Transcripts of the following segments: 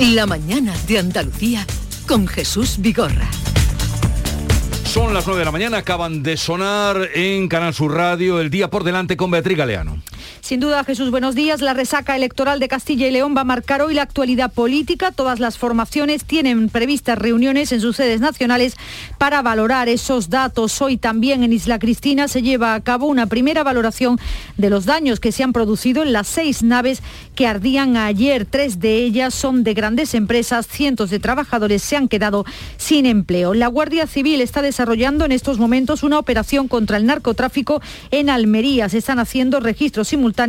La mañana de Andalucía con Jesús Vigorra. Son las 9 de la mañana, acaban de sonar en Canal Sur Radio el día por delante con Beatriz Galeano. Sin duda, Jesús, buenos días. La resaca electoral de Castilla y León va a marcar hoy la actualidad política. Todas las formaciones tienen previstas reuniones en sus sedes nacionales para valorar esos datos. Hoy también en Isla Cristina se lleva a cabo una primera valoración de los daños que se han producido en las seis naves que ardían ayer. Tres de ellas son de grandes empresas. Cientos de trabajadores se han quedado sin empleo. La Guardia Civil está desarrollando en estos momentos una operación contra el narcotráfico en Almería. Se están haciendo registros simultáneos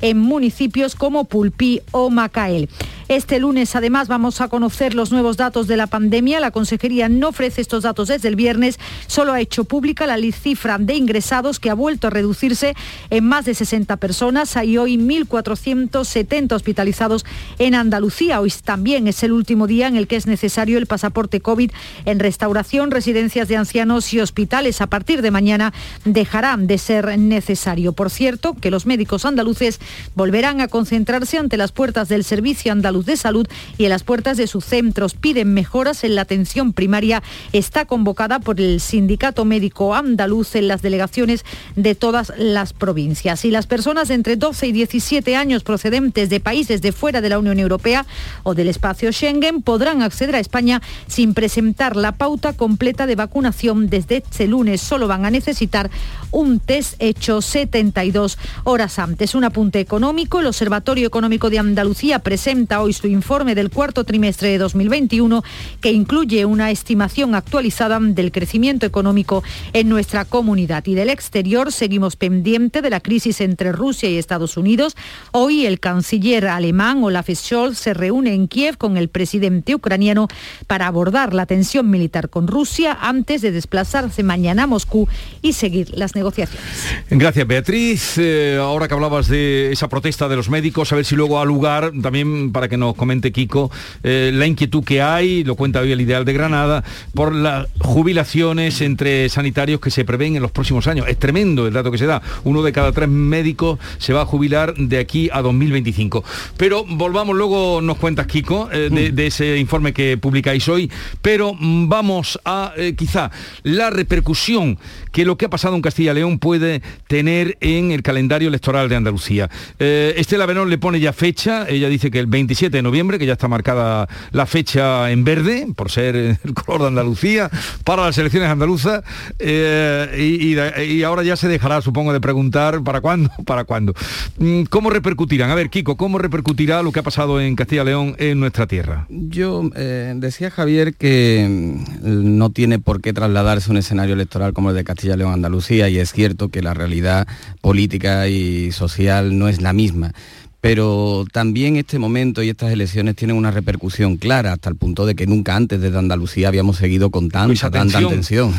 en municipios como Pulpí o Macael. Este lunes además vamos a conocer los nuevos datos de la pandemia. La Consejería no ofrece estos datos desde el viernes, solo ha hecho pública la cifra de ingresados que ha vuelto a reducirse en más de 60 personas. Hay hoy 1.470 hospitalizados en Andalucía. Hoy también es el último día en el que es necesario el pasaporte COVID en restauración, residencias de ancianos y hospitales. A partir de mañana dejarán de ser necesario. Por cierto, que los médicos andaluces volverán a concentrarse ante las puertas del Servicio Andaluz de Salud y en las puertas de sus centros. Piden mejoras en la atención primaria. Está convocada por el Sindicato Médico Andaluz en las delegaciones de todas las provincias. Y las personas entre 12 y 17 años procedentes de países de fuera de la Unión Europea o del espacio Schengen podrán acceder a España sin presentar la pauta completa de vacunación desde este lunes. Solo van a necesitar un test hecho 72 horas antes. Es Un apunte económico, el Observatorio Económico de Andalucía presenta hoy su informe del cuarto trimestre de 2021 que incluye una estimación actualizada del crecimiento económico en nuestra comunidad. Y del exterior seguimos pendiente de la crisis entre Rusia y Estados Unidos. Hoy el canciller alemán Olaf Scholz se reúne en Kiev con el presidente ucraniano para abordar la tensión militar con Rusia antes de desplazarse mañana a Moscú y seguir las negociaciones. Gracias, Beatriz. Eh, ahora que hablabas de esa protesta de los médicos, a ver si luego ha lugar, también para que nos comente Kiko, eh, la inquietud que hay, lo cuenta hoy el Ideal de Granada, por las jubilaciones entre sanitarios que se prevén en los próximos años. Es tremendo el dato que se da. Uno de cada tres médicos se va a jubilar de aquí a 2025. Pero volvamos luego, nos cuentas, Kiko, eh, de, de, ese informe que publicáis hoy, pero mm, vamos a eh, quizá la repercusión que lo que ha pasado en Castilla y León puede tener en el calendario electoral de Andalucía. Estela Benón le pone ya fecha, ella dice que el 27 de noviembre, que ya está marcada la fecha en verde, por ser el color de Andalucía, para las elecciones andaluzas, eh, y, ahora ya se dejará, supongo, de preguntar para cuándo, para cuándo. Mm, ¿Cómo repercutirán? A ver, Kiko, ¿cómo repercutirá lo que ha pasado en Castilla y León en nuestra tierra? Yo eh, decía Javier que mm, no tiene por qué trasladarse un escenario electoral como el de Castilla y León Andalucía, y es cierto que la realidad política y social no es la misma pero también este momento y estas elecciones tienen una repercusión clara, hasta el punto de que nunca antes desde Andalucía habíamos seguido con tanta, tanta atención.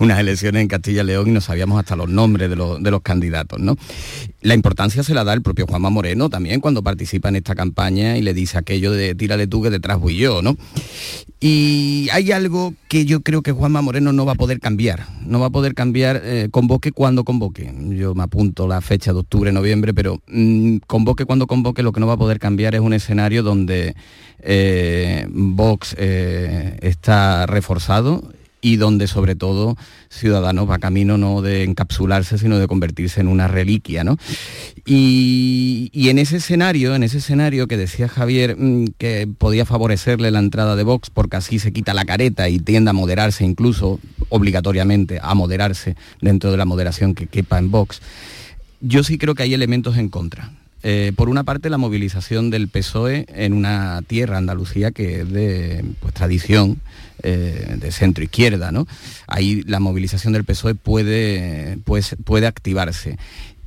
unas elecciones en Castilla y León y no sabíamos hasta los nombres de los, de los candidatos. ¿no? La importancia se la da el propio Juanma Moreno también cuando participa en esta campaña y le dice aquello de tírale tú que detrás voy yo, ¿no? Y hay algo que yo creo que Juanma Moreno no va a poder cambiar, no va a poder cambiar, eh, convoque cuando convoque. Yo me apunto la fecha de octubre, noviembre, pero mmm, convoque cuando convoque, lo que no va a poder cambiar es un escenario donde eh, Vox eh, está reforzado y donde sobre todo Ciudadanos va camino no de encapsularse, sino de convertirse en una reliquia, ¿no? Y, y, en ese escenario, en ese escenario que decía Javier mm, que podía favorecerle la entrada de Vox porque así se quita la careta y tiende a moderarse incluso obligatoriamente a moderarse dentro de la moderación que quepa en Vox, yo sí creo que hay elementos en contra. Eh, por una parte, la movilización del PSOE en una tierra, Andalucía, que es de pues, tradición eh, de centro izquierda. ¿no? Ahí la movilización del PSOE puede, pues, puede activarse.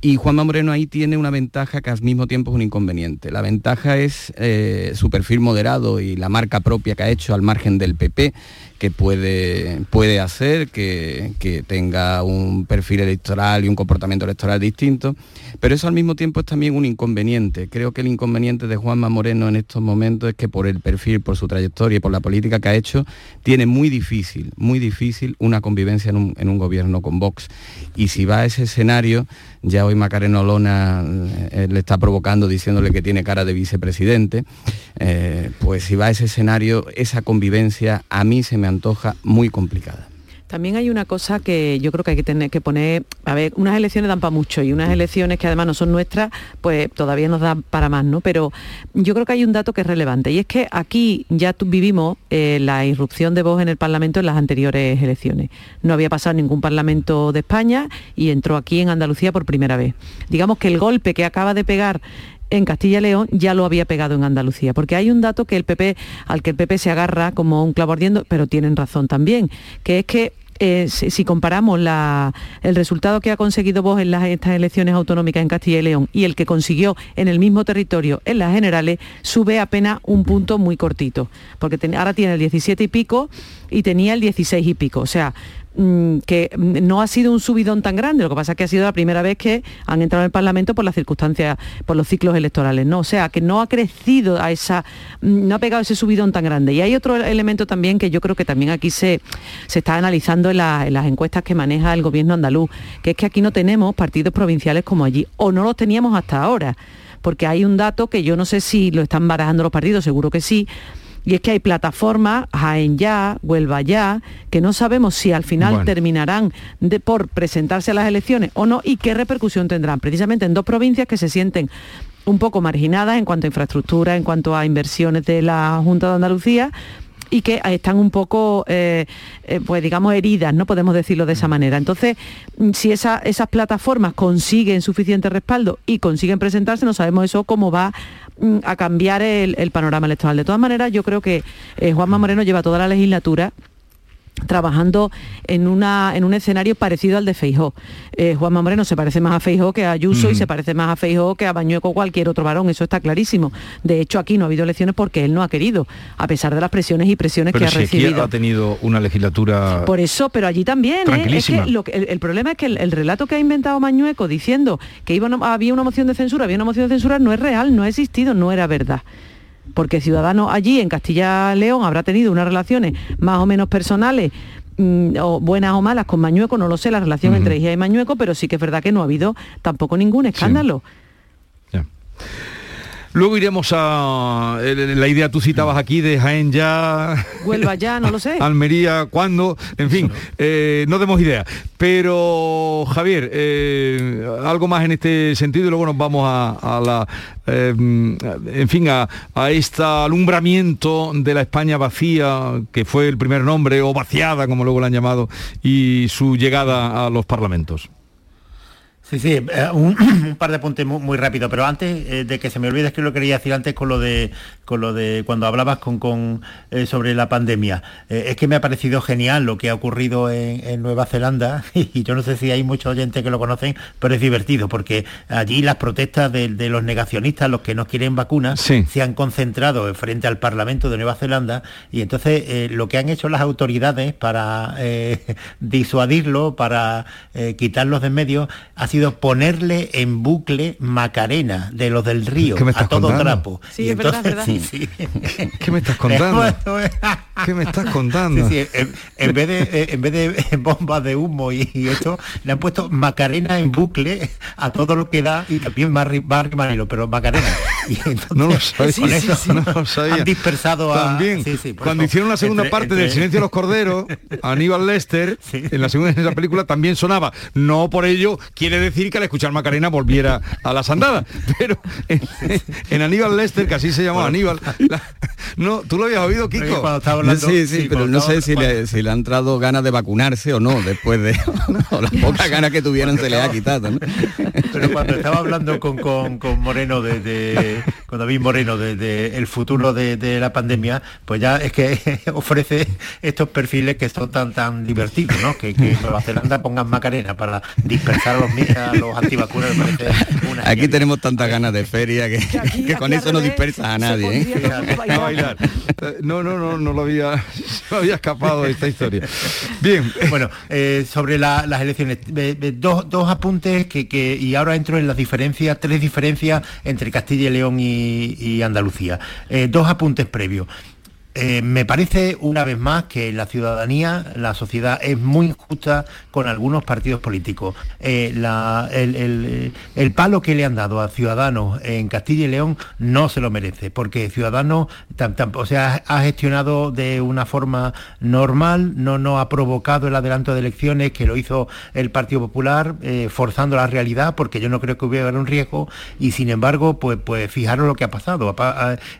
Y Juanma Moreno ahí tiene una ventaja que al mismo tiempo es un inconveniente. La ventaja es eh, su perfil moderado y la marca propia que ha hecho al margen del PP, que puede, puede hacer que, que, tenga un perfil electoral y un comportamiento electoral distinto, pero eso al mismo tiempo es también un inconveniente. Creo que el inconveniente de Juanma Moreno en estos momentos es que por el perfil, por su trayectoria y por la política que ha hecho, tiene muy difícil, muy difícil una convivencia en un, en un gobierno con Vox. Y si va a ese escenario, ya hoy hoy Macarena Olona eh, le está provocando diciéndole que tiene cara de vicepresidente, eh, pues si va a ese escenario, esa convivencia a mí se me antoja muy complicada. También hay una cosa que yo creo que hay que tener que poner, a ver, unas elecciones dan para mucho y unas elecciones que además no son nuestras, pues todavía nos dan para más, ¿no? Pero yo creo que hay un dato que es relevante y es que aquí ya vivimos eh, la irrupción de voz en el Parlamento en las anteriores elecciones. No había pasado ningún Parlamento de España y entró aquí en Andalucía por primera vez. Digamos que el golpe que acaba de pegar en Castilla y León ya lo había pegado en Andalucía, porque hay un dato que el PP, al que el PP se agarra como un clavo ardiendo, pero tienen razón también, que es que eh, si, comparamos el resultado que ha conseguido vos en las, estas elecciones autonómicas en Castilla y León y el que consiguió en el mismo territorio en las generales, sube apenas un punto muy cortito, porque ahora tiene el 17 y pico y tenía el 16 y pico. O sea, que no ha sido un subidón tan grande, lo que pasa es que ha sido la primera vez que han entrado en el Parlamento por las circunstancias, por los ciclos electorales, ¿no? O sea, que no ha crecido a esa, mm, no ha pegado ese subidón tan grande. Y hay otro elemento también que yo creo que también aquí se, se está analizando en, en las encuestas que maneja el gobierno andaluz, que es que aquí no tenemos partidos provinciales como allí, o no los teníamos hasta ahora porque hay un dato que yo no sé si lo están barajando los partidos, seguro que sí, y es que hay plataformas, Jaén ya, Huelva ya, que no sabemos si al final terminarán de, por presentarse a las elecciones o no y qué repercusión tendrán, precisamente en dos provincias que se sienten un poco marginadas en cuanto a infraestructura, en cuanto a inversiones de la Junta de Andalucía, y que están un poco, eh, eh, pues digamos, heridas, no podemos decirlo de esa manera. Entonces, mm, si esas plataformas consiguen suficiente respaldo y consiguen presentarse, no sabemos eso cómo va mm, a cambiar el, panorama electoral. De todas maneras, yo creo que eh, Juanma Moreno lleva toda la legislatura trabajando en, una, en un escenario parecido al de Feijó. Eh, Juanma Moreno se parece más a Feijó que a Ayuso y se parece más a Feijó que a Bañueco o cualquier otro varón, eso está clarísimo. De hecho, aquí no ha habido elecciones porque él no ha querido, a pesar de las presiones y presiones que ha recibido. ha tenido una legislatura Por eso, pero allí también. ¿eh? el, problema es que el, relato que ha inventado Mañueco diciendo que iba, había una moción de censura, había una moción de censura, no es real, no ha existido, no era verdad porque Ciudadanos allí en Castilla-León habrá tenido unas relaciones más o menos personales mm, o buenas o malas con Mañueco, no lo sé, la relación entre ella y Mañueco, pero sí que es verdad que no ha habido tampoco ningún escándalo. Luego iremos a la idea, tú citabas aquí de Jaén ya. Vuelva ya, no lo sé. Almería, ¿cuándo? En fin, eh, no demos idea. Pero, Javier, eh, algo más en este sentido y luego nos vamos a, la. Eh, en fin, a, a este alumbramiento de la España vacía, que fue el primer nombre, o vaciada, como luego la han llamado, y su llegada a los parlamentos. Sí, sí, eh, un, par de apuntes muy, rápido, pero antes eh, de que se me olvide, es que lo quería decir antes con lo de, con lo de cuando hablabas con, eh, sobre la pandemia. es que me ha parecido genial lo que ha ocurrido en, Nueva Zelanda y yo no sé si hay mucha oyentes que lo conocen, pero es divertido porque allí las protestas de, los negacionistas, los que no quieren vacunas, se han concentrado frente al Parlamento de Nueva Zelanda y entonces lo que han hecho las autoridades para disuadirlo, para quitarlos de en medio, ha sido ponerle en bucle Macarena de los del río a todo trapo. Sí, es verdad, verdad. ¿Qué me estás contando? ¿Qué me estás contando? en, vez de eh, en vez de bombas de humo y, esto, le han puesto Macarena en bucle a todo lo que da y también Barry, Manilo, pero Macarena. Y no lo sabía. no lo sabía. Han dispersado a... También, cuando hicieron la segunda parte del Silencio de los Corderos, Aníbal Lester, en la segunda de esa película también sonaba. No por ello quiere decir que al escuchar Macarena volviera a las andadas. Pero en, Aníbal Lester, que así se llamaba Aníbal, no, ¿tú lo habías oído, Kiko? sí, sí, pero no sé si le, si le, ha entrado ganas de vacunarse o no, después de las pocas ganas que tuvieron se le ha quitado. Pero cuando estaba hablando con, Moreno, de, con David Moreno, de, el futuro de, la pandemia, pues ya es que ofrece estos perfiles que son tan tan divertidos, ¿no? Que, que Nueva Zelanda pongan Macarena para dispersar a los, a los antivacunas, Aquí tenemos tantas ganas de feria que, con eso no dispersas a nadie. ¿eh? No, no, no, no lo había, no había escapado de esta historia. Bien. Bueno, eh, sobre las elecciones, dos, apuntes que, y ahora entro en las diferencias, tres diferencias entre Castilla y León y, Andalucía. Eh, dos apuntes previos. Eh, me parece una vez más que la ciudadanía, la sociedad es muy injusta con algunos partidos políticos. Eh, el, palo que le han dado a Ciudadanos en Castilla y León no se lo merece, porque Ciudadanos o sea, ha gestionado de una forma normal, no, no ha provocado el adelanto de elecciones que lo hizo el Partido Popular, eh, forzando la realidad, porque yo no creo que hubiera un riesgo, y sin embargo, pues, pues fijaros lo que ha pasado.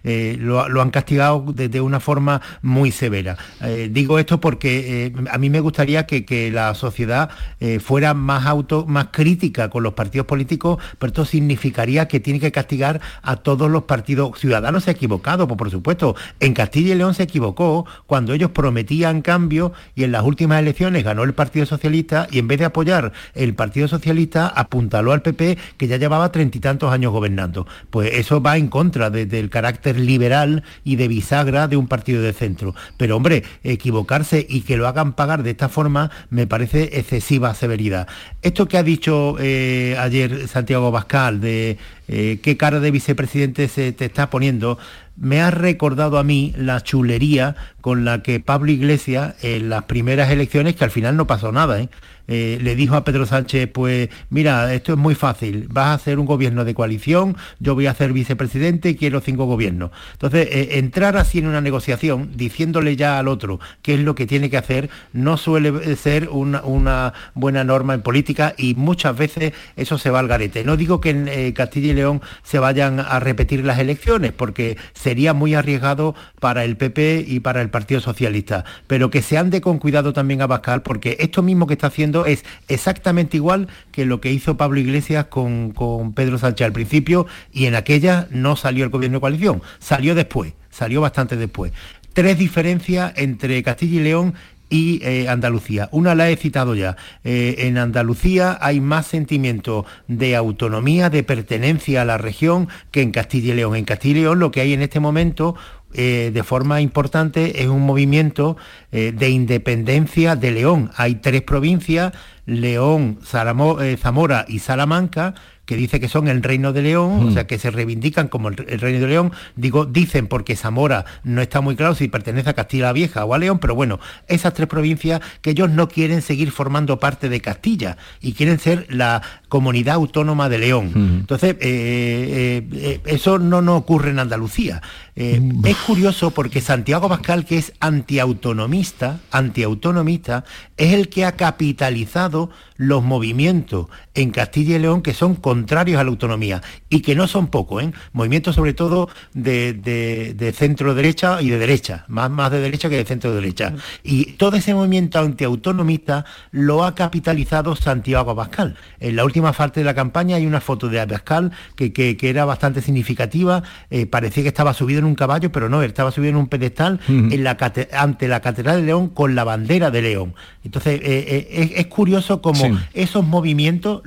lo, lo han castigado desde una forma muy severa. Eh, digo esto porque eh, a mí me gustaría que, la sociedad eh, fuera más auto, más crítica con los partidos políticos, pero esto significaría que tiene que castigar a todos los partidos. Ciudadanos se ha equivocado, pues, por supuesto. En Castilla y León se equivocó cuando ellos prometían cambio y en las últimas elecciones ganó el Partido Socialista y en vez de apoyar el Partido Socialista apuntaló al PP que ya llevaba treinta y tantos años gobernando. Pues eso va en contra del carácter liberal y de bisagra de un partido de centro. Pero hombre, equivocarse y que lo hagan pagar de esta forma me parece excesiva severidad. Esto que ha dicho eh, ayer Santiago Bascal de eh, qué cara de vicepresidente se te está poniendo, me ha recordado a mí la chulería con la que Pablo Iglesias en las primeras elecciones, que al final no pasó nada, ¿eh? Eh, le dijo a Pedro Sánchez, pues mira, esto es muy fácil, vas a hacer un gobierno de coalición, yo voy a ser vicepresidente y quiero cinco gobiernos. Entonces, eh, entrar así en una negociación, diciéndole ya al otro qué es lo que tiene que hacer, no suele ser una, buena norma en política y muchas veces eso se va al garete. No digo que en Castilla y León se vayan a repetir las elecciones, porque sería muy arriesgado para el PP y para el Partido Socialista, pero que se ande con cuidado también a Bascal, porque esto mismo que está haciendo es exactamente igual que lo que hizo Pablo Iglesias con, con Pedro Sánchez al principio y en aquella no salió el gobierno de coalición, salió después, salió bastante después. Tres diferencias entre Castilla y León y eh, Andalucía. Una la he citado ya. Eh, en Andalucía hay más sentimiento de autonomía, de pertenencia a la región que en Castilla y León. En Castilla y León lo que hay en este momento eh, de forma importante es un movimiento de independencia de León. Hay tres provincias, León, Zamora y Salamanca, que dice que son el Reino de León, o sea, que se reivindican como el, Reino de León. Digo, dicen porque Zamora no está muy claro si pertenece a Castilla la Vieja o a León, pero bueno, esas tres provincias que ellos no quieren seguir formando parte de Castilla y quieren ser la comunidad autónoma de León. Entonces, eh, eh, eh, eso no, no ocurre en Andalucía. Es curioso porque Santiago Pascal, que es antiautonomista, antiautonomista, es el que ha capitalizado los movimientos en Castilla y León que son contrarios a la autonomía y que no son pocos, ¿eh? movimientos sobre todo de, centro derecha y de derecha, más, más de derecha que de centro derecha. Y todo ese movimiento antiautonomista lo ha capitalizado Santiago Abascal. En la última parte de la campaña hay una foto de Abascal que, que, era bastante significativa, eh, parecía que estaba subido en un caballo, pero no, él estaba subido en un pedestal en la, ante la Catedral de León con la bandera de León. Entonces, eh, eh, es, curioso como esos movimientos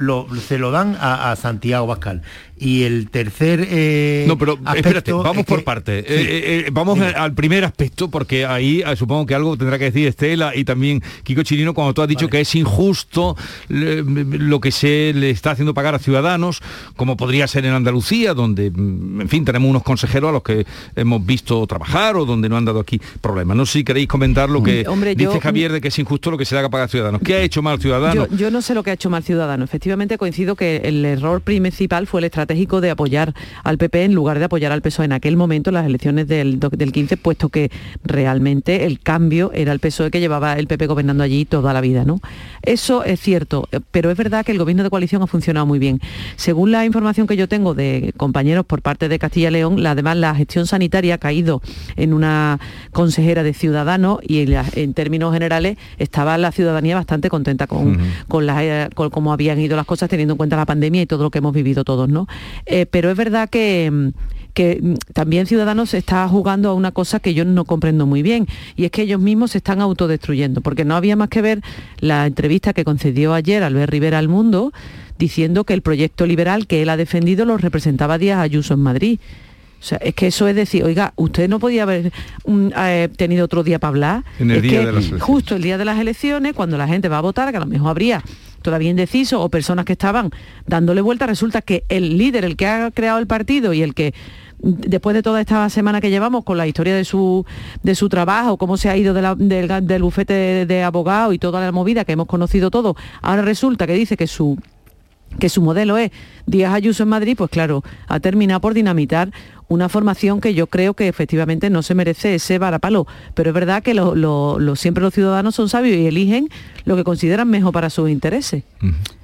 se lo dan a, Santiago Bascal. Y el tercer eh, No, pero espérate, vamos por parte. vamos al primer aspecto, porque ahí supongo que algo tendrá que decir Estela y también Kiko Chirino cuando tú has dicho que es injusto lo que se le está haciendo pagar a ciudadanos, como podría ser en Andalucía, donde, mm, en fin, tenemos unos consejeros a los que hemos visto trabajar o donde no han dado aquí problemas. No sé si queréis comentar lo que dice Javier de que es injusto lo que se le haga pagar a ciudadanos. ¿Qué ha hecho mal Ciudadano? Yo, no sé lo que ha hecho mal Ciudadano. Efectivamente coincido que el error principal fue el estratégico de apoyar al PP en lugar de apoyar al PSOE en aquel momento, en las elecciones del, del 15, puesto que realmente el cambio era el PSOE que llevaba el PP gobernando allí toda la vida. ¿no? Eso es cierto, pero es verdad que el gobierno de coalición ha funcionado muy bien. Según la información que yo tengo de compañeros por parte de Castilla y León, además la gestión sanitaria ha caído en una consejera de Ciudadanos y en términos generales estaba la ciudadanía bastante contenta con, eh, con, cómo habían ido las cosas teniendo en cuenta la pandemia y todo lo que hemos vivido todos, ¿no? Eh, pero es verdad que mm, que mm, también Ciudadanos está jugando a una cosa que yo no comprendo muy bien, y es que ellos mismos se están autodestruyendo, porque no había más que ver la entrevista que concedió ayer Albert Rivera al Mundo, diciendo que el proyecto liberal que él ha defendido lo representaba Díaz Ayuso en Madrid. O sea, es que eso es decir, oiga, usted no podía haber eh, tenido otro día para hablar. En el día de las Justo el día de las elecciones, cuando la gente va a votar, que a lo mejor habría todavía indeciso o personas que estaban dándole vuelta, resulta que el líder, el que ha creado el partido y el que después de toda esta semana que llevamos con la historia de su, de su trabajo, cómo se ha ido del, bufete de, de abogado y toda la movida que hemos conocido todo, ahora resulta que dice que su que su modelo es Díaz Ayuso en Madrid, pues claro, ha terminado por dinamitar una formación que yo creo que efectivamente no se merece ese varapalo. Pero es verdad que siempre los ciudadanos son sabios y eligen lo que consideran mejor para sus intereses.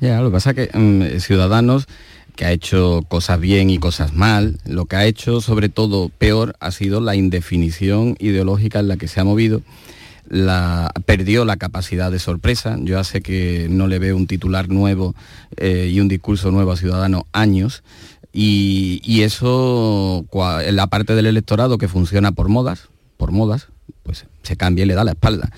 Ya, lo que pasa es que mm, Ciudadanos que ha hecho cosas bien y cosas mal, lo que ha hecho sobre todo peor ha sido la indefinición ideológica en la que se ha movido perdió la capacidad de sorpresa. Yo hace que no le veo un titular nuevo eh, y un discurso nuevo a Ciudadanos años. Y, eso, la parte del electorado que funciona por modas, por modas, pues se cambia y le da la espalda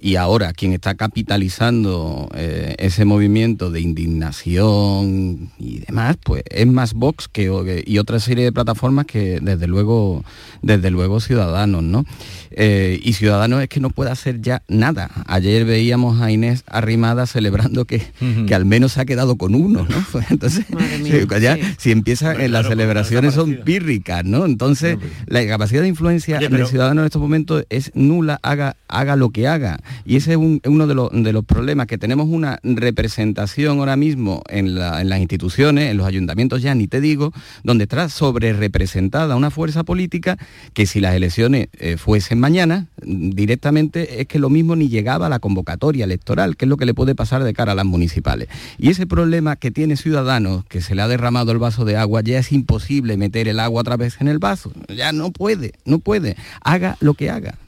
y ahora quien está capitalizando eh, ese movimiento de indignación y demás, pues es más Vox que, y otra serie de plataformas que desde luego, desde luego Ciudadanos, ¿no? Eh, y Ciudadanos es que no puede hacer ya nada. Ayer veíamos a Inés arrimada celebrando que, que al menos se ha quedado con uno, ¿no? Entonces, si empieza, en las celebraciones son pírricas, ¿no? Entonces, la capacidad de influencia de Ciudadanos en estos momentos es nula, haga, haga lo que haga. Y ese es uno de los, problemas, que tenemos una representación ahora mismo en, las instituciones, en los ayuntamientos ya ni te digo, donde está sobre representada una fuerza política que si las elecciones eh, fuesen mañana, directamente es que lo mismo ni llegaba a la convocatoria electoral, que es lo que le puede pasar de cara a las municipales. Y ese problema que tiene Ciudadanos, que se le ha derramado el vaso de agua, ya es imposible meter el agua otra vez en el vaso. Ya no puede, no puede. Haga lo que haga.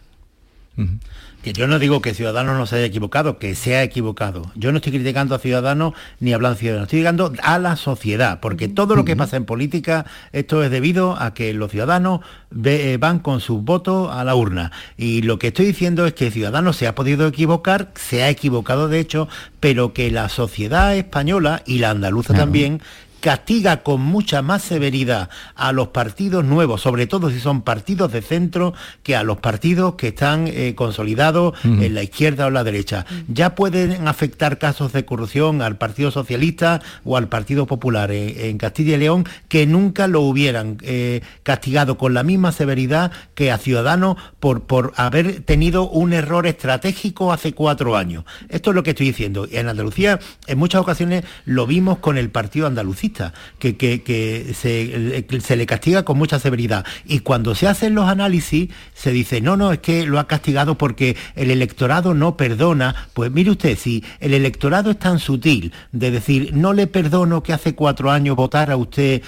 Que yo no digo que Ciudadanos no se haya equivocado, que se ha equivocado. Yo no estoy criticando a Ciudadanos ni hablando de Ciudadanos, estoy criticando a la sociedad, porque todo lo que pasa en política, esto es debido a que los ciudadanos eh, van con sus votos a la urna. Y lo que estoy diciendo es que Ciudadanos se ha podido equivocar, se ha equivocado de hecho, pero que la sociedad española y la andaluza también castiga con mucha más severidad a los partidos nuevos, sobre todo si son partidos de centro, que a los partidos que están eh, consolidados en la izquierda o la derecha. Ya pueden afectar casos de corrupción al Partido Socialista o al Partido Popular en, Castilla y León que nunca lo hubieran eh, castigado con la misma severidad que a Ciudadanos por, por haber tenido un error estratégico hace cuatro años. Esto es lo que estoy diciendo. En Andalucía, en muchas ocasiones lo vimos con el Partido Andalucista que, se, le castiga con mucha severidad. Y cuando se hacen los análisis, se dice, no, no, es que lo ha castigado porque el electorado no perdona. Pues mire usted, si el electorado es tan sutil de decir, no le perdono que hace cuatro años votara usted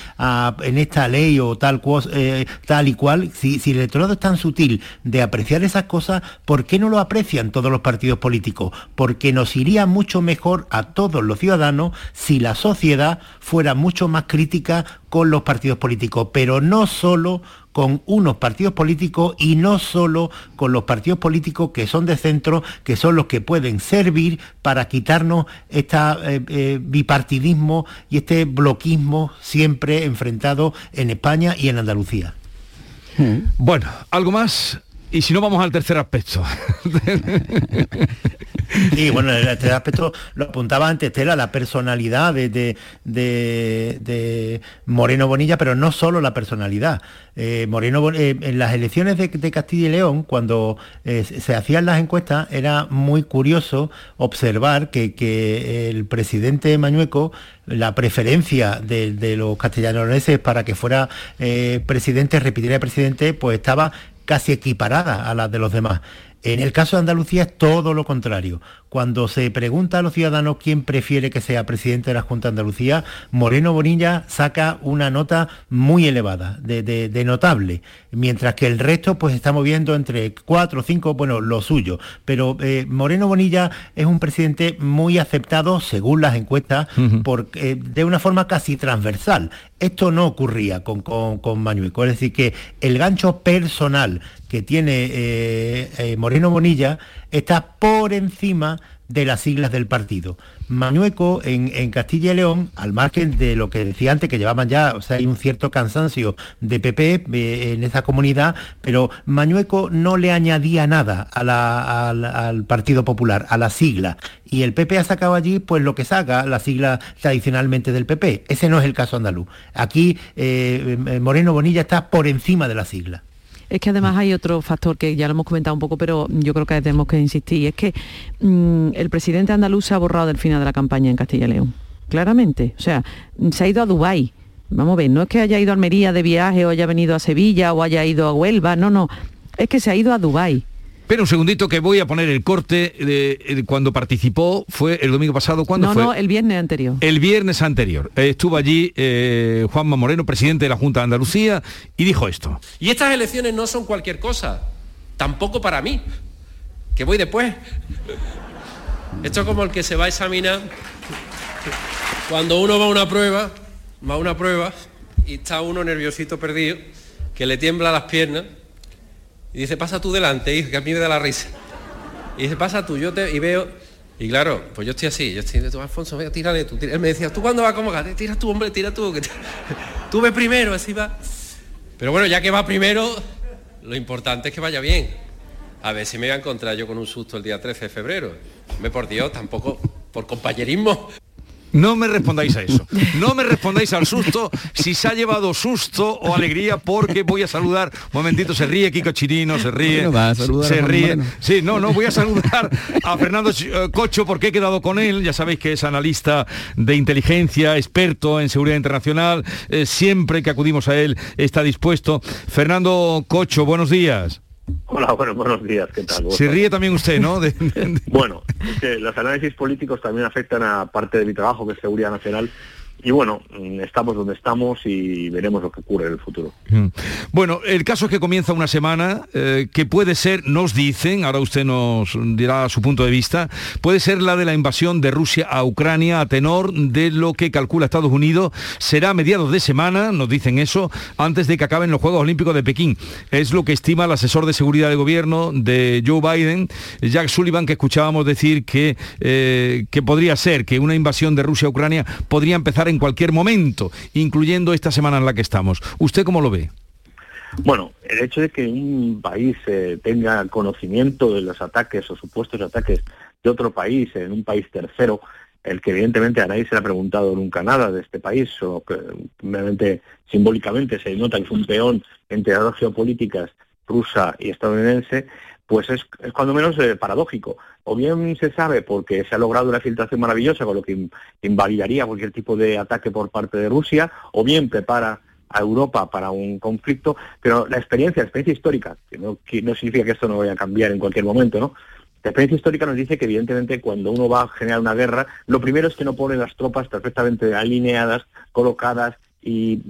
en esta ley o tal, eh, tal y cual, si, si el electorado es tan sutil de apreciar esas cosas, ¿por qué no lo aprecian todos los partidos políticos? Porque nos iría mucho mejor a todos los ciudadanos si la sociedad fuera mucho más crítica con los partidos políticos, pero no solo con unos partidos políticos y no solo con los partidos políticos que son de centro, que son los que pueden servir para quitarnos este bipartidismo y este bloquismo siempre enfrentado en España y en Andalucía. Bueno, ¿algo más? Y si no, vamos al tercer aspecto. Sí, bueno, el tercer aspecto lo apuntaba antes, Estela, la personalidad de, Moreno Bonilla, pero no solo la personalidad. Eh, Moreno eh, en las elecciones de, Castilla y León, cuando eh, se hacían las encuestas, era muy curioso observar que, que el presidente Mañueco la preferencia de, los castellanos para que fuera presidente, repitiera presidente, pues estaba casi equiparada a las de los demás. En el caso de Andalucía es todo lo contrario. Cuando se pregunta a los ciudadanos quién prefiere que sea presidente de la Junta de Andalucía, Moreno Bonilla saca una nota muy elevada, de, notable, mientras que el resto pues está moviendo entre cuatro o cinco, bueno, lo suyo. Pero eh, Moreno Bonilla es un presidente muy aceptado, según las encuestas, eh, de una forma casi transversal. Esto no ocurría con, con, Mañueco, es decir, que el gancho personal que tiene eh, Moreno Bonilla está por encima de las siglas del partido. Mañueco en, Castilla y León, al margen de lo que decía antes, que llevaban ya, o sea, hay un cierto cansancio de PP eh, en esa comunidad, pero Mañueco no le añadía nada al Partido Popular, a la sigla. Y el PP ha sacado allí pues lo que saca, la sigla tradicionalmente del PP. Ese no es el caso andaluz. Aquí eh, Moreno Bonilla está por encima de la sigla. Es que además hay otro factor que ya lo hemos comentado un poco, pero yo creo que tenemos que insistir, es que mm, el presidente andaluz se ha borrado del final de la campaña en Castilla y León, claramente. O sea, se ha ido a Dubái. Vamos a ver, no es que haya ido a Almería de viaje o haya venido a Sevilla o haya ido a Huelva, no, no, es que se ha ido a Dubái. Pero un segundito que voy a poner el corte de, cuando participó, fue el domingo pasado, ¿cuándo fue? No, el viernes anterior. El viernes anterior. Eh, estuvo allí eh, Juanma Moreno, presidente de la Junta de Andalucía, y dijo esto. Y estas elecciones no son cualquier cosa, tampoco para mí, que voy después. Esto es como el que se va a examinar cuando uno va a una prueba, va a una prueba y está uno nerviosito perdido, que le tiembla las piernas y dice, pasa tú delante, hijo, que a mí me da la risa. Y dice, pasa tú, yo te... Y veo... Y claro, pues yo estoy así, yo estoy de Alfonso, venga, tírale tú. Él me decía, ¿tú cuándo vas a convocar? Tira tú, hombre, tira tú. Que tú ve primero, así va. Pero bueno, ya que va primero, lo importante es que vaya bien. A ver si me voy a encontrar yo con un susto el día 13 de febrero. Me por Dios, tampoco por compañerismo. No me respondáis a eso. No me respondáis al susto si se ha llevado susto o alegría porque voy a saludar. Un momentito, se ríe Kiko Chirino, se ríe. se ríe. Sí, no, no, voy a saludar a Fernando eh, Cocho porque he quedado con él. Ya sabéis que es analista de inteligencia, experto en seguridad internacional. Eh, siempre que acudimos a él está dispuesto. Fernando Cocho, buenos días. Hola, bueno, buenos días, ¿qué tal? Se ríe también usted, ¿no? bueno, los análisis políticos también afectan a parte de mi trabajo, que es seguridad nacional, y bueno, mm, estamos donde estamos y veremos lo que ocurre en el futuro. Mm. Bueno, el caso es que comienza una semana eh, que puede ser, nos dicen, ahora usted nos dirá su punto de vista, puede ser la de la invasión de Rusia a Ucrania a tenor de lo que calcula Estados Unidos. Será a mediados de semana, nos dicen eso, antes de que acaben los Juegos Olímpicos de Pekín. Es lo que estima el asesor de seguridad de gobierno de Joe Biden, Jack Sullivan, que escuchábamos decir que, eh, que podría ser que una invasión de Rusia a Ucrania podría empezar en cualquier momento, incluyendo esta semana en la que estamos. ¿Usted cómo lo ve? Bueno, el hecho de que un país eh, tenga conocimiento de los ataques o supuestos ataques de otro país, en un país tercero, el que evidentemente a nadie se le ha preguntado nunca nada de este país, o que simbólicamente se nota que es un peón entre las geopolíticas rusa y estadounidense, pues es, cuando menos eh, paradójico. O bien se sabe porque se ha logrado una filtración maravillosa, con lo que invalidaría cualquier tipo de ataque por parte de Rusia, o bien prepara a Europa para un conflicto, pero la experiencia, la experiencia histórica, que no, no significa que esto no vaya a cambiar en cualquier momento, ¿no? La experiencia histórica nos dice que evidentemente cuando uno va a generar una guerra, lo primero es que no pone las tropas perfectamente alineadas, colocadas y,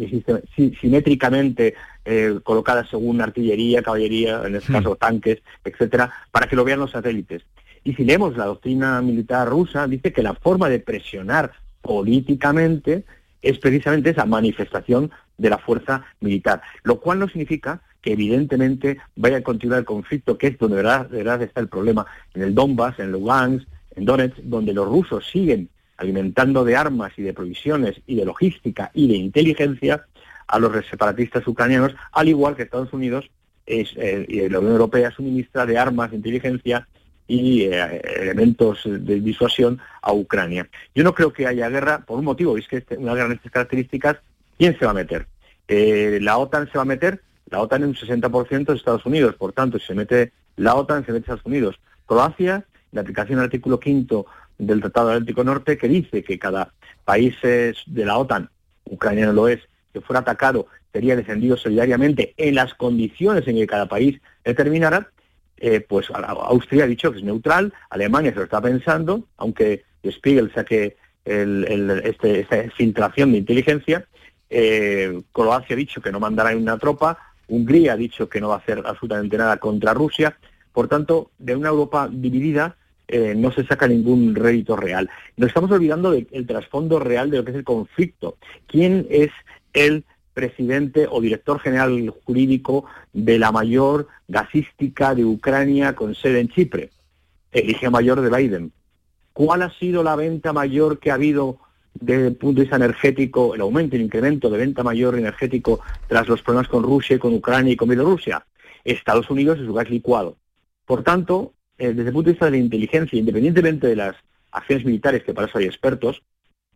simétricamente eh, colocadas según artillería, caballería, en este caso tanques, etcétera, para que lo vean los satélites. Y si leemos la doctrina militar rusa, dice que la forma de presionar políticamente es precisamente esa manifestación de la fuerza militar, lo cual no significa que evidentemente vaya a continuar el conflicto, que es donde de verdad, de verdad está el problema, en el Donbass, en Lugansk, en Donetsk, donde los rusos siguen alimentando de armas y de provisiones y de logística y de inteligencia a los separatistas ucranianos, al igual que Estados Unidos eh, y la Unión Europea suministra de armas, inteligencia y eh, elementos de disuasión a Ucrania. Yo no creo que haya guerra, por un motivo, es que este, una guerra de estas características, ¿quién se va a meter? Eh, la OTAN se va a meter, la OTAN en un 60% de Estados Unidos, por tanto, si se mete la OTAN, se mete Estados Unidos. Croacia, la aplicación del artículo quinto del Tratado Atlántico Norte que dice que cada país de la OTAN, Ucrania no lo es, que fuera atacado sería defendido solidariamente en las condiciones en que cada país determinara, eh, pues Austria ha dicho que es neutral, Alemania se lo está pensando, aunque Spiegel saque este, esta filtración de inteligencia, eh, Croacia ha dicho que no mandará una tropa, Hungría ha dicho que no va a hacer absolutamente nada contra Rusia, por tanto, de una Europa dividida eh, no se saca ningún rédito real. Nos estamos olvidando del trasfondo real de lo que es el conflicto. ¿Quién es el presidente o director general jurídico de la mayor gasística de Ucrania con sede en Chipre? El hijo mayor de Biden. ¿Cuál ha sido la venta mayor que ha habido desde el punto de vista energético, el aumento, el incremento de venta mayor energético tras los problemas con Rusia, con Ucrania y con Bielorrusia? Estados Unidos y su gas licuado. Por tanto, eh, desde el punto de vista de la inteligencia, independientemente de las acciones militares, que para eso hay expertos,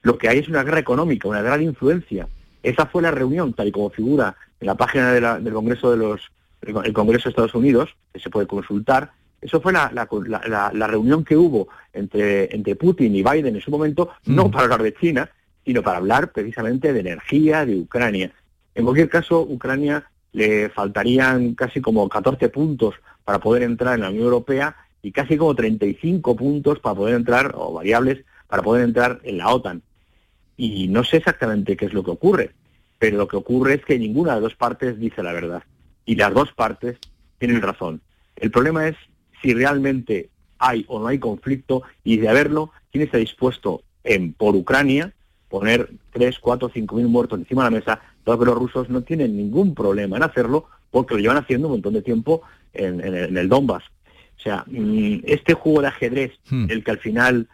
lo que hay es una guerra económica, una gran influencia. Esa fue la reunión, tal y como figura en la página del Congreso de los el Congreso de Estados Unidos, que se puede consultar, eso fue la, reunión que hubo entre, entre Putin y Biden en su momento, no mm. para hablar de China, sino para hablar precisamente de energía, de Ucrania. En cualquier caso, Ucrania le faltarían casi como 14 puntos para poder entrar en la Unión Europea y casi como 35 puntos para poder entrar, o variables, para poder entrar en la OTAN. Y no sé exactamente qué es lo que ocurre, pero lo que ocurre es que ninguna de las dos partes dice la verdad. Y las dos partes tienen razón. El problema es si realmente hay o no hay conflicto y de haberlo, quién está dispuesto en, por Ucrania poner 3, 4, 5 mil muertos encima de la mesa, dado que los rusos no tienen ningún problema en hacerlo porque lo llevan haciendo un montón de tiempo en, el Donbass. O sea, mm, este juego de ajedrez, hmm. el que al final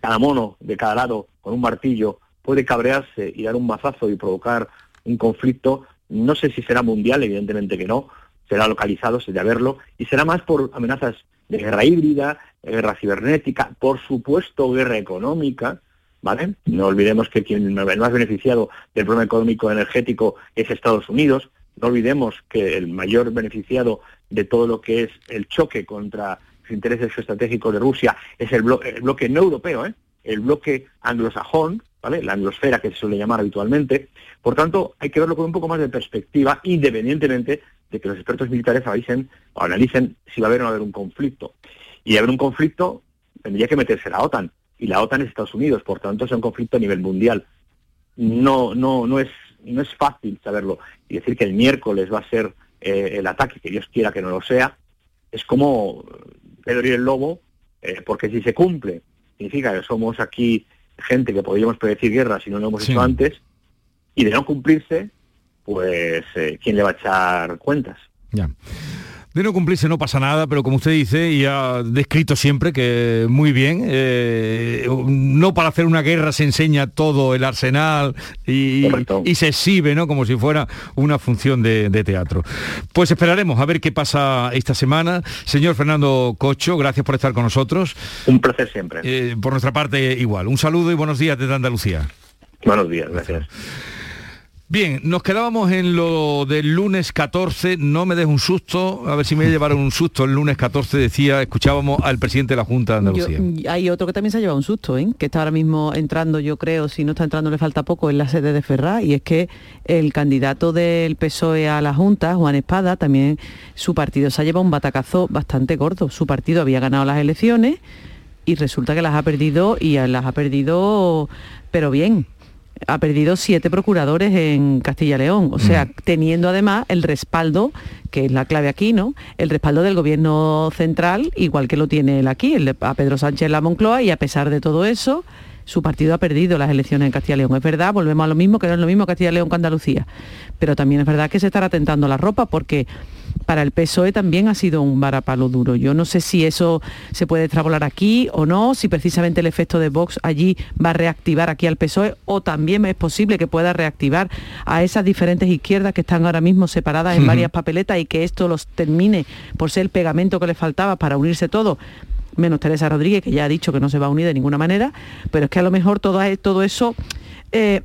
cada mono de cada lado con un martillo puede cabrearse y dar un mazazo y provocar un conflicto, no sé si será mundial, evidentemente que no, será localizado, de haberlo, y será más por amenazas de guerra híbrida, guerra cibernética, por supuesto guerra económica, ¿vale? No olvidemos que quien el más beneficiado del problema económico energético es Estados Unidos, no olvidemos que el mayor beneficiado de todo lo que es el choque contra los intereses estratégicos de Rusia es el, bloque no europeo, ¿eh? el bloque anglosajón, la anglosfera que se suele llamar habitualmente. Por tanto, hay que verlo con un poco más de perspectiva, independientemente de que los expertos militares analicen, o analicen si va a haber o no haber un conflicto. Y haber un conflicto tendría que meterse la OTAN, y la OTAN es Estados Unidos, por tanto es un conflicto a nivel mundial. No, no, no es, no es fácil saberlo. Y decir que el miércoles va a ser eh, el ataque, que Dios quiera que no lo sea, es como Pedro y el Lobo, eh, porque si se cumple, significa que somos aquí gente que podríamos predecir guerra si no lo hemos hecho antes, y de no cumplirse, pues eh, ¿quién le va a echar cuentas? Ya. De no cumplirse no pasa nada, pero como usted dice y ha descrito siempre que muy bien, eh, no para hacer una guerra se enseña todo el arsenal y, se exhibe, ¿no? Como si fuera una función de, teatro. Pues esperaremos a ver qué pasa esta semana. Señor Fernando Cocho, gracias por estar con nosotros. Un placer siempre. Eh, por nuestra parte igual. Un saludo y buenos días desde Andalucía. Buenos días, gracias. Bien, nos quedábamos en lo del lunes 14, no me des un susto, a ver si me llevaron un susto, el lunes 14 decía, escuchábamos al presidente de la Junta de Andalucía. hay otro que también se ha llevado un susto, ¿eh? que está ahora mismo entrando, yo creo, si no está entrando le falta poco, en la sede de Ferraz, y es que el candidato del PSOE a la Junta, Juan Espada, también su partido se ha llevado un batacazo bastante gordo, su partido había ganado las elecciones y resulta que las ha perdido y las ha perdido, pero bien, ha perdido siete procuradores en Castilla León, o sea, teniendo además el respaldo, que es la clave aquí, ¿no? El respaldo del gobierno central, igual que lo tiene él aquí, el, a Pedro Sánchez en la Moncloa, y a pesar de todo eso, su partido ha perdido las elecciones en Castilla y León. Es verdad, volvemos a lo mismo, que no es lo mismo Castilla y León que Andalucía. Pero también es verdad que se estará tentando la ropa porque para el PSOE también ha sido un varapalo duro. Yo no sé si eso se puede extrapolar aquí o no, si precisamente el efecto de Vox allí va a reactivar aquí al PSOE o también es posible que pueda reactivar a esas diferentes izquierdas que están ahora mismo separadas en varias papeletas y que esto los termine por ser el pegamento que les faltaba para unirse todos menos Teresa Rodríguez, que ya ha dicho que no se va a unir de ninguna manera, pero es que a lo mejor todo, todo eso eh,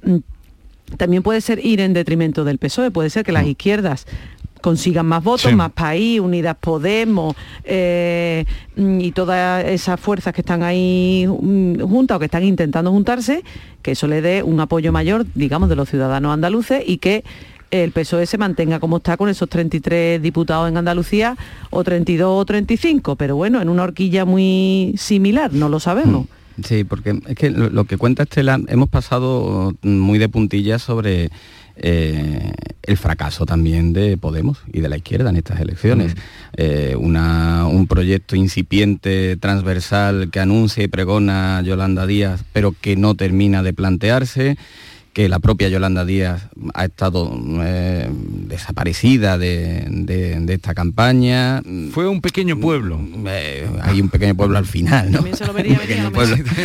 también puede ser ir en detrimento del PSOE, puede ser que las mm. izquierdas consigan más votos, más país, Unidas Podemos eh, y todas esas fuerzas que están ahí mm, juntas o que están intentando juntarse, que eso le dé un apoyo mayor, digamos, de los ciudadanos andaluces y que el PSOE se mantenga como está con esos 33 diputados en Andalucía o 32 o 35, pero bueno, en una horquilla muy similar, no lo sabemos. Mm, sí, porque es que lo, que cuenta Estela, hemos pasado muy de puntillas sobre eh, el fracaso también de Podemos y de la izquierda en estas elecciones. Mm. Eh, un proyecto incipiente, transversal, que anuncia y pregona Yolanda Díaz, pero que no termina de plantearse que la propia Yolanda Díaz ha estado eh, desaparecida de, esta campaña. Fue un pequeño pueblo. Eh, hay un pequeño pueblo al final, ¿no?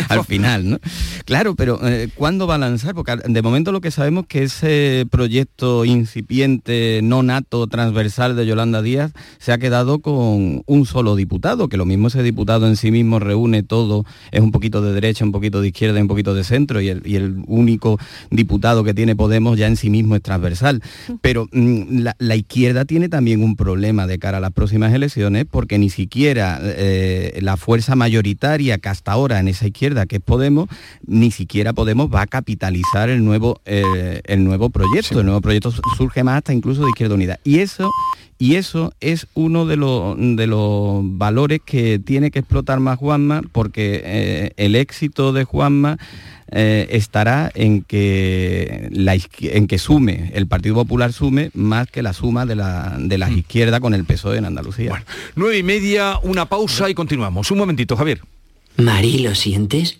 al final, ¿no? Claro, pero eh, ¿cuándo va a lanzar? Porque de momento lo que sabemos que ese proyecto incipiente, no nato, transversal de Yolanda Díaz se ha quedado con un solo diputado, que lo mismo ese diputado en sí mismo reúne todo, es un poquito de derecha, un poquito de izquierda y un poquito de centro, y el, y el único diputado que tiene Podemos ya en sí mismo es transversal. Pero mm, la, izquierda tiene también un problema de cara a las próximas elecciones porque ni siquiera eh, la fuerza mayoritaria que hasta ahora en esa izquierda que es Podemos, ni siquiera Podemos va a capitalizar el nuevo, eh, el nuevo proyecto. El nuevo proyecto surge más hasta incluso de Izquierda Unida. Y eso y eso es uno de, de, los valores que tiene que explotar más Juanma, porque eh, el éxito de Juanma eh, estará en que, la, en que sume, el Partido Popular sume más que la suma de la, de las mm. izquierdas con el PSOE en Andalucía. Bueno, nueve y media, una pausa y continuamos. Un momentito, Javier. Mari, ¿lo sientes?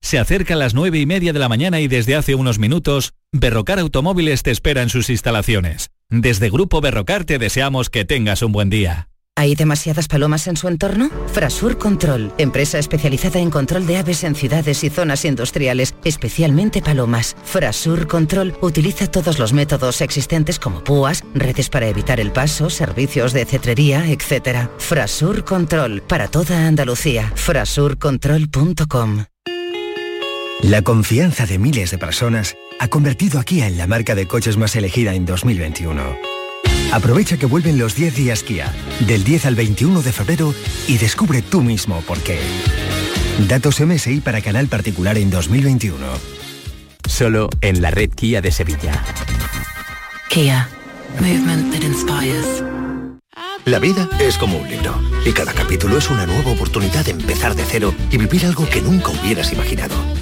Se acercan las nueve y media de la mañana y desde hace unos minutos, Berrocar Automóviles te espera en sus instalaciones. Desde Grupo Berrocar te deseamos que tengas un buen día. ¿Hay demasiadas palomas en su entorno? Frasur Control, empresa especializada en control de aves en ciudades y zonas industriales, especialmente palomas. Frasur Control utiliza todos los métodos existentes como púas, redes para evitar el paso, servicios de cetrería, etc. Frasur Control, para toda Andalucía. Frasurcontrol.com la confianza de miles de personas ha convertido a Kia en la marca de coches más elegida en 2021. Aprovecha que vuelven los 10 días Kia, del 10 al 21 de febrero, y descubre tú mismo por qué. Datos MSI para canal particular en 2021. Solo en la red Kia de Sevilla. Kia. Movement that inspires. La vida es como un libro y cada capítulo es una nueva oportunidad de empezar de cero y vivir algo que nunca hubieras imaginado.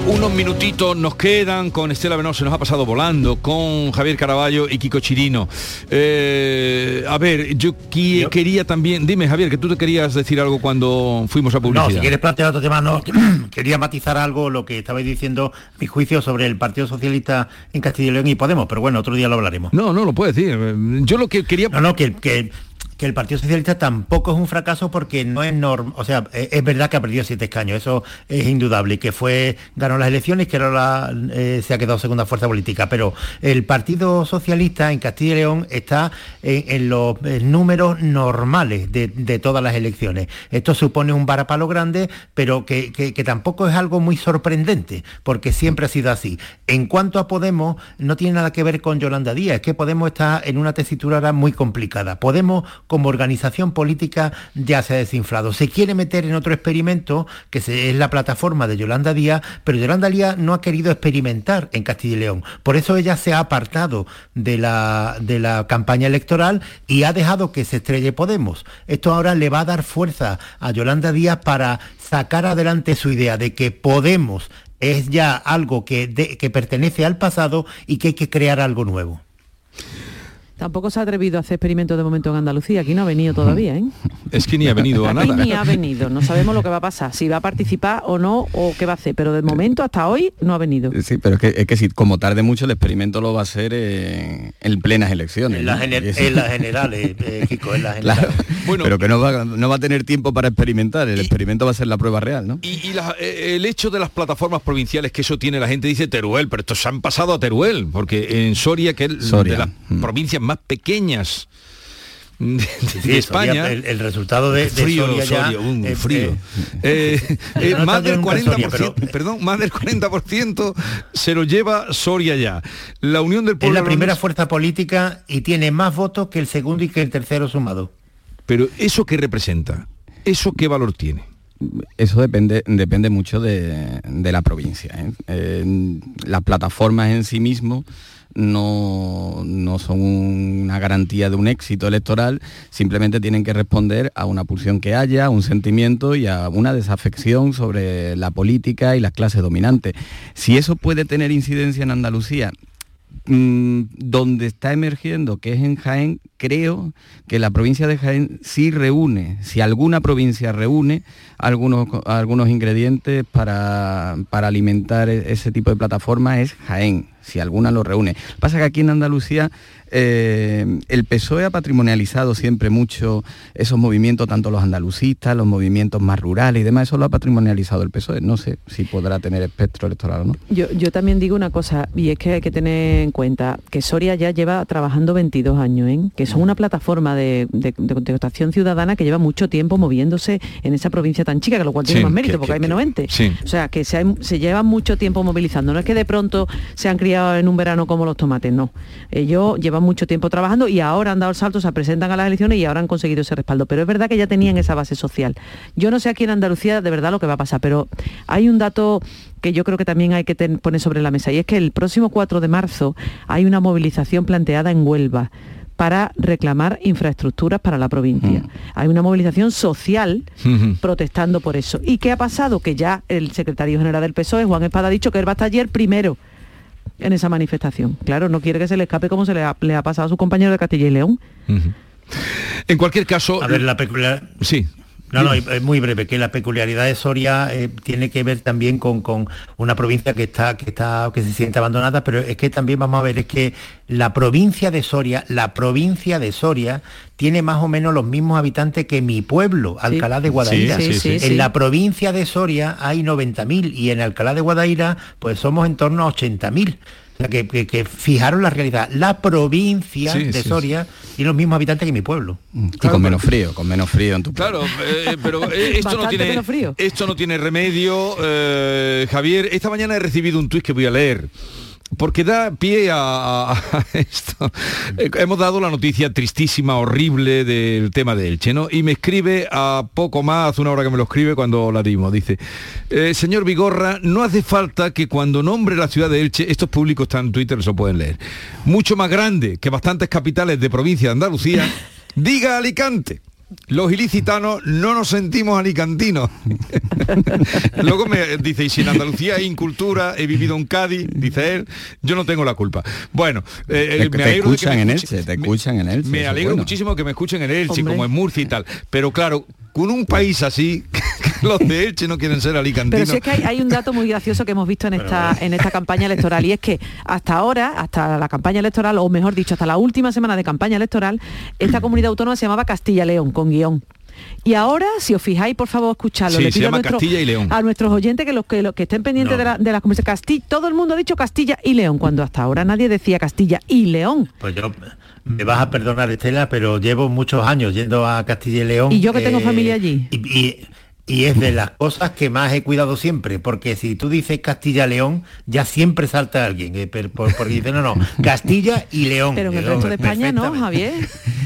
Unos minutitos nos quedan con Estela Venoso, se nos ha pasado volando, con Javier Caraballo y Kiko Chirino. Eh, a ver, yo, quería también, dime Javier, que tú te querías decir algo cuando fuimos a publicidad. No, si quieres plantear otro tema, no, quería matizar algo lo que estabais diciendo, mi juicio sobre el Partido Socialista en Castilla y León y Podemos, pero bueno, otro día lo hablaremos. No, no lo puedes decir. Yo lo que quería... No, no, que, que que el Partido Socialista tampoco es un fracaso porque no es normal, o sea, e, es verdad que ha perdido siete escaños, eso es indudable, y que fue, ganó las elecciones y que ahora eh, se ha quedado segunda fuerza política, pero el Partido Socialista en Castilla y León está en, los números normales de, todas las elecciones. Esto supone un varapalo grande, pero que, tampoco es algo muy sorprendente, porque siempre ha sido así. En cuanto a Podemos, no tiene nada que ver con Yolanda Díaz, es que Podemos está en una tesitura muy complicada. Podemos como organización política ya se ha desinflado. Se quiere meter en otro experimento, que es la plataforma de Yolanda Díaz, pero Yolanda Díaz no ha querido experimentar en Castilla y León. Por eso ella se ha apartado de la, de la campaña electoral y ha dejado que se estrelle Podemos. Esto ahora le va a dar fuerza a Yolanda Díaz para sacar adelante su idea de que Podemos es ya algo que, que pertenece al pasado y que hay que crear algo nuevo. Tampoco se ha atrevido a hacer experimentos de momento en Andalucía. Aquí no ha venido todavía, ¿eh? Es que ni ha venido a Aquí nada. ni ha venido. No sabemos lo que va a pasar, si va a participar o no, o qué va a hacer. Pero de momento, hasta hoy, no ha venido. Sí, pero es que, es que si como tarde mucho el experimento lo va a hacer en, en plenas elecciones. En, las generales, eh, Kiko, en las generales. Claro, pero que no va, no va a tener tiempo para experimentar. El experimento va a ser la prueba real, ¿no? Y, y la- eh, el hecho de las plataformas provinciales que eso tiene, la gente dice Teruel, pero estos se han pasado a Teruel, porque en Soria, que es Soria, de las provincias más pequeñas de, de Sí, España. Soria, el, el resultado de, de frío, Soria ya, Soria, un eh, frío. eh, Eh, yo eh, no más del nunca en 40%, Soria, pero- perdón, más del 40% se lo lleva Soria ya. La Unión del es Pueblo la primera fuerza política y tiene más votos que el segundo y que el tercero sumado. Pero eso qué representa? ¿Eso qué valor tiene? Eso depende, depende mucho de, de la provincia. ¿eh? Eh, las plataformas en sí mismo no, no son una garantía de un éxito electoral, simplemente tienen que responder a una pulsión que haya, a un sentimiento y a una desafección sobre la política y las clases dominantes. Si eso puede tener incidencia en Andalucía, mm, donde está emergiendo, que es en Jaén, creo que la provincia de Jaén sí reúne, si alguna provincia reúne algunos, algunos ingredientes para, para alimentar e- ese tipo de plataforma, es Jaén, si alguna lo reúne. Pasa que aquí en Andalucía eh, el PSOE ha patrimonializado siempre mucho esos movimientos, tanto los andalucistas, los movimientos más rurales y demás, eso lo ha patrimonializado el PSOE. No sé si podrá tener espectro electoral o no. Yo, yo también digo una cosa, y es que hay que tener en cuenta que Soria ya lleva trabajando 22 años, ¿eh? que son una plataforma de, de, de contestación ciudadana que lleva mucho tiempo moviéndose en esa provincia tan chica, que lo cual tiene Sí, más mérito que- porque que- hay menos gente. sí. O sea, que se, hay- se llevan mucho tiempo movilizando. No es que de pronto se han criado en un verano como los tomates, no. Ellos llevan mucho tiempo trabajando y ahora han dado el salto, se presentan a las elecciones y ahora han conseguido ese respaldo. Pero es verdad que ya tenían esa base social. Yo no sé aquí en Andalucía de verdad lo que va a pasar, pero hay un dato que yo creo que también hay que ten- poner sobre la mesa y es que el próximo 4 de marzo hay una movilización planteada en Huelva para reclamar infraestructuras para la provincia. Hay una movilización social protestando por eso. ¿Y qué ha pasado? Que ya el secretario general del PSOE, Juan Espada, ha dicho que él va a estar ayer primero en esa manifestación. Claro, no quiere que se le escape como se le ha, le ha pasado a su compañero de Castilla y León. En cualquier caso... A ver, la peculiar... Sí. No, no, es muy breve, que la peculiaridad de Soria eh, tiene que ver también con, con una provincia que está, que está, que se siente abandonada, pero es que también vamos a ver, es que la provincia de Soria, la provincia de Soria, tiene más o menos los mismos habitantes que mi pueblo, Alcalá de Guadaira. Sí, sí, sí, en la provincia de Soria hay 90.000 y en Alcalá de Guadaira pues somos en torno a 80.000. O sea, que, que- que fijaron la realidad. La provincia Sí, de sí, sí. Soria tiene los mismos habitantes que mi pueblo. Y con menos frío, con menos frío en tu Claro, eh, pero eh, esto no tiene frío. esto no tiene remedio, eh, Javier. Esta mañana he recibido un tuit que voy a leer. Porque da pie a, a esto. Hemos dado la noticia tristísima, horrible del tema de Elche, ¿no? Y me escribe a poco más, hace una hora que me lo escribe cuando la dimos. Dice, "Eh, señor Vigorra, no hace falta que cuando nombre la ciudad de Elche, estos públicos están en Twitter, se pueden leer, mucho más grande que bastantes capitales de provincia de Andalucía, diga Alicante. Los ilicitanos no nos sentimos alicantinos. Luego me dice, y si en Andalucía hay incultura, he vivido en Cádiz, dice él, yo no tengo la culpa. Bueno, eh, Te, me te alegro de que me en escuche- Elche, te escuchan en Elche. me alegro bueno. muchísimo que me escuchen en Elche, Hombre. como en Murcia y tal. Pero claro, con un país así, los de Elche no quieren ser Pero alicantinos. sí es que hay, hay un dato muy gracioso que hemos visto en esta, en esta campaña electoral y es que hasta ahora, hasta la campaña electoral, o mejor dicho, hasta la última semana de campaña electoral, esta comunidad autónoma se llamaba Castilla-León, con guion. Y ahora, si os fijáis, por favor, escuchadlo. Sí, Le se pido a, llama nuestro- Castilla y León. a nuestros oyentes que los que, los que estén pendientes No. de, la, de las conversaciones. Castilla, todo el mundo ha dicho Castilla y León, cuando hasta ahora nadie decía Castilla y León. Pues yo me vas a perdonar Estela, pero llevo muchos años yendo a Castilla y León. Y yo que tengo familia allí. Y, y- Y es de las cosas que más he cuidado siempre, porque si tú dices Castilla-León, ya siempre salta alguien, eh, por- porque dice, no, no, Castilla y León. Pero en el resto de España no, Javier.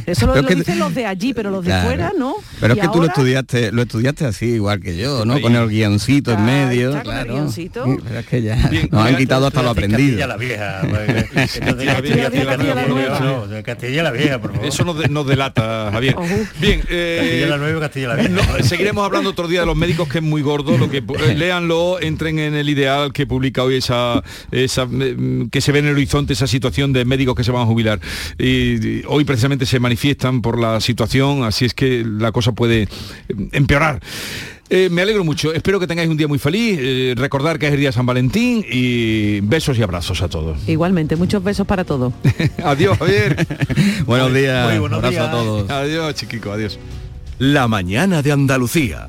Eso lo, lo que- dicen los de allí, pero los de fuera no. Pero es que tú lo estudiaste, lo estudiaste así igual que yo, ¿no? Con el guioncito en medio. está con el claro. guioncito. Sí, pero es que ya nos han quitado hasta lo aprendido. Castilla la Vieja. pues, Entonces, Castilla la Vieja, la Castilla la Vieja, por favor. Eso nos, de- nos delata, Javier. Bien, eh, Castilla la Nueva, Castilla la Vieja. no, seguiremos hablando otro día de los médicos, que es muy gordo. Lo que eh, léanlo, entren en el ideal que publica hoy esa, esa mm, que se ve en el horizonte esa situación de médicos que se van a jubilar. Y, y hoy precisamente se manifiestan por la situación, así es que la cosa puede eh, empeorar. Eh, me alegro mucho, espero que tengáis un día muy feliz, eh, recordar que es el día de San Valentín y besos y abrazos a todos. Igualmente, muchos besos para todos. Adiós, Javier. Buenos días, Muy buenos abrazo a días. todos. Adiós, chiquico, adiós. La mañana de Andalucía.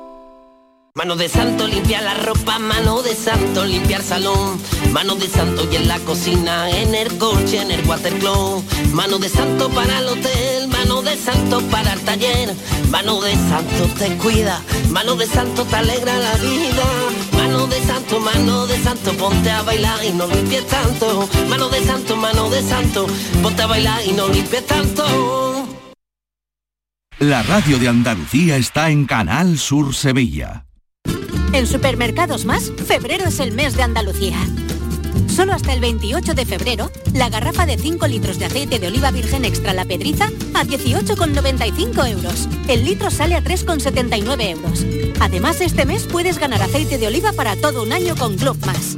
Mano de santo limpia la ropa, mano de santo limpiar salón, mano de santo y en la cocina, en el coche, en el watercloak, mano de santo para el hotel, mano de santo para el taller, mano de santo te cuida, mano de santo te alegra la vida, mano de santo, mano de santo, ponte a bailar y no limpies tanto, mano de santo, mano de santo, ponte a bailar y no limpies tanto. La radio de Andalucía está en Canal Sur Sevilla. En Supermercados Más, febrero es el mes de Andalucía. Solo hasta el 28 de febrero, la garrafa de 5 litros de aceite de oliva virgen extra La Pedriza a 18,95 euros. El litro sale a 3,79 euros. Además, este mes puedes ganar aceite de oliva para todo un año con Club Más.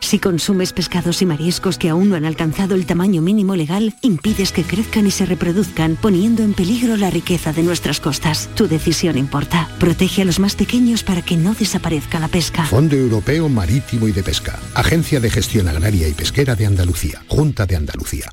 Si consumes pescados y mariscos que aún no han alcanzado el tamaño mínimo legal, impides que crezcan y se reproduzcan, poniendo en peligro la riqueza de nuestras costas. Tu decisión importa. Protege a los más pequeños para que no desaparezca la pesca. Fondo Europeo Marítimo y de Pesca. Agencia de Gestión Agraria y Pesquera de Andalucía. Junta de Andalucía.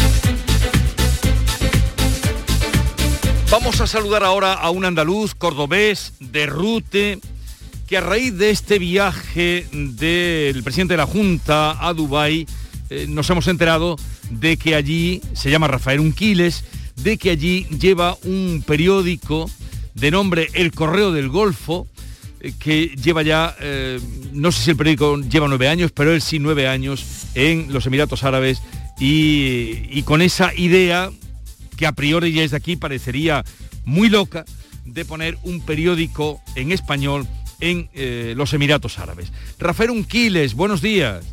Vamos a saludar ahora a un andaluz cordobés de Rute que a raíz de este viaje del presidente de la Junta a Dubái eh, nos hemos enterado de que allí se llama Rafael Unquiles, de que allí lleva un periódico de nombre El Correo del Golfo, eh, que lleva ya, eh, no sé si el periódico lleva nueve años, pero él sí nueve años en los Emiratos Árabes y, y con esa idea que a priori ya es aquí parecería muy loca de poner un periódico en español en eh, los Emiratos Árabes. Rafael Unquiles, buenos días.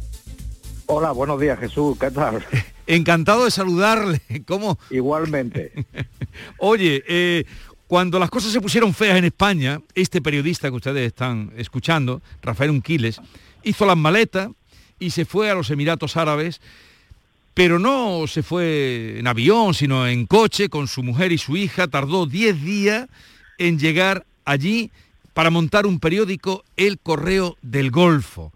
Hola, buenos días Jesús, ¿qué tal? Encantado de saludarle. ¿Cómo? Igualmente. Oye, eh, cuando las cosas se pusieron feas en España, este periodista que ustedes están escuchando, Rafael Unquiles, hizo las maletas y se fue a los Emiratos Árabes, pero no se fue en avión, sino en coche con su mujer y su hija. Tardó 10 días en llegar allí para montar un periódico, El Correo del Golfo.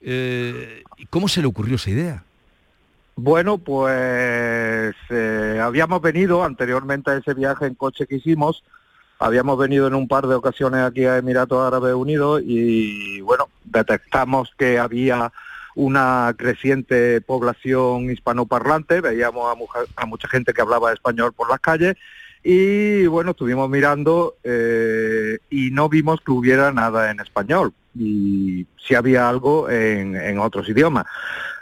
Eh, ¿Cómo se le ocurrió esa idea? Bueno, pues eh, habíamos venido anteriormente a ese viaje en coche que hicimos, habíamos venido en un par de ocasiones aquí a Emiratos Árabes Unidos y bueno, detectamos que había una creciente población hispanoparlante, veíamos a, a mucha gente que hablaba español por las calles y bueno, estuvimos mirando eh, y no vimos que hubiera nada en español y sí había algo en, en otros idiomas.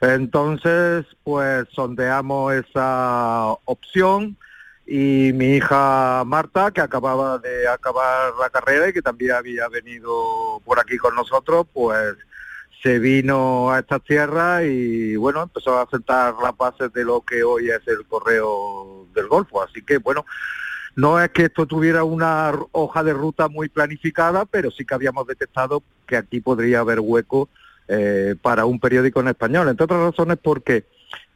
Entonces, pues sondeamos esa opción y mi hija Marta, que acababa de acabar la carrera y que también había venido por aquí con nosotros, pues se vino a estas tierras y bueno, empezó a sentar las bases de lo que hoy es el correo del Golfo. Así que bueno, no es que esto tuviera una hoja de ruta muy planificada, pero sí que habíamos detectado que aquí podría haber hueco eh, para un periódico en español. Entre otras razones porque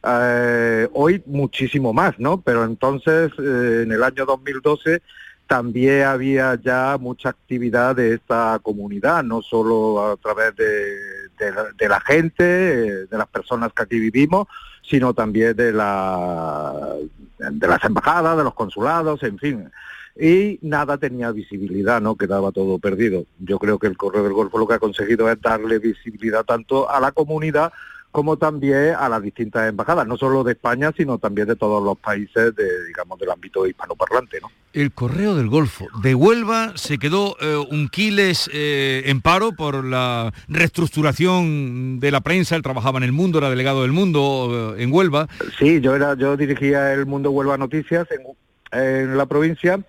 eh, hoy muchísimo más, ¿no? Pero entonces, eh, en el año 2012, también había ya mucha actividad de esta comunidad, no solo a través de, de la, de la gente, eh, de las personas que aquí vivimos, sino también de, la, de las embajadas, de los consulados, en fin. Y nada tenía visibilidad, ¿no? Quedaba todo perdido. Yo creo que el Correo del Golfo lo que ha conseguido es darle visibilidad tanto a la comunidad como también a las distintas embajadas, no solo de España, sino también de todos los países de, digamos, del ámbito hispanoparlante, ¿no? El Correo del Golfo de Huelva se quedó eh, un quiles eh, en paro por la reestructuración de la prensa. Él trabajaba en el Mundo, era delegado del Mundo eh, en Huelva. Sí, yo era, yo dirigía el Mundo Huelva Noticias en, en la provincia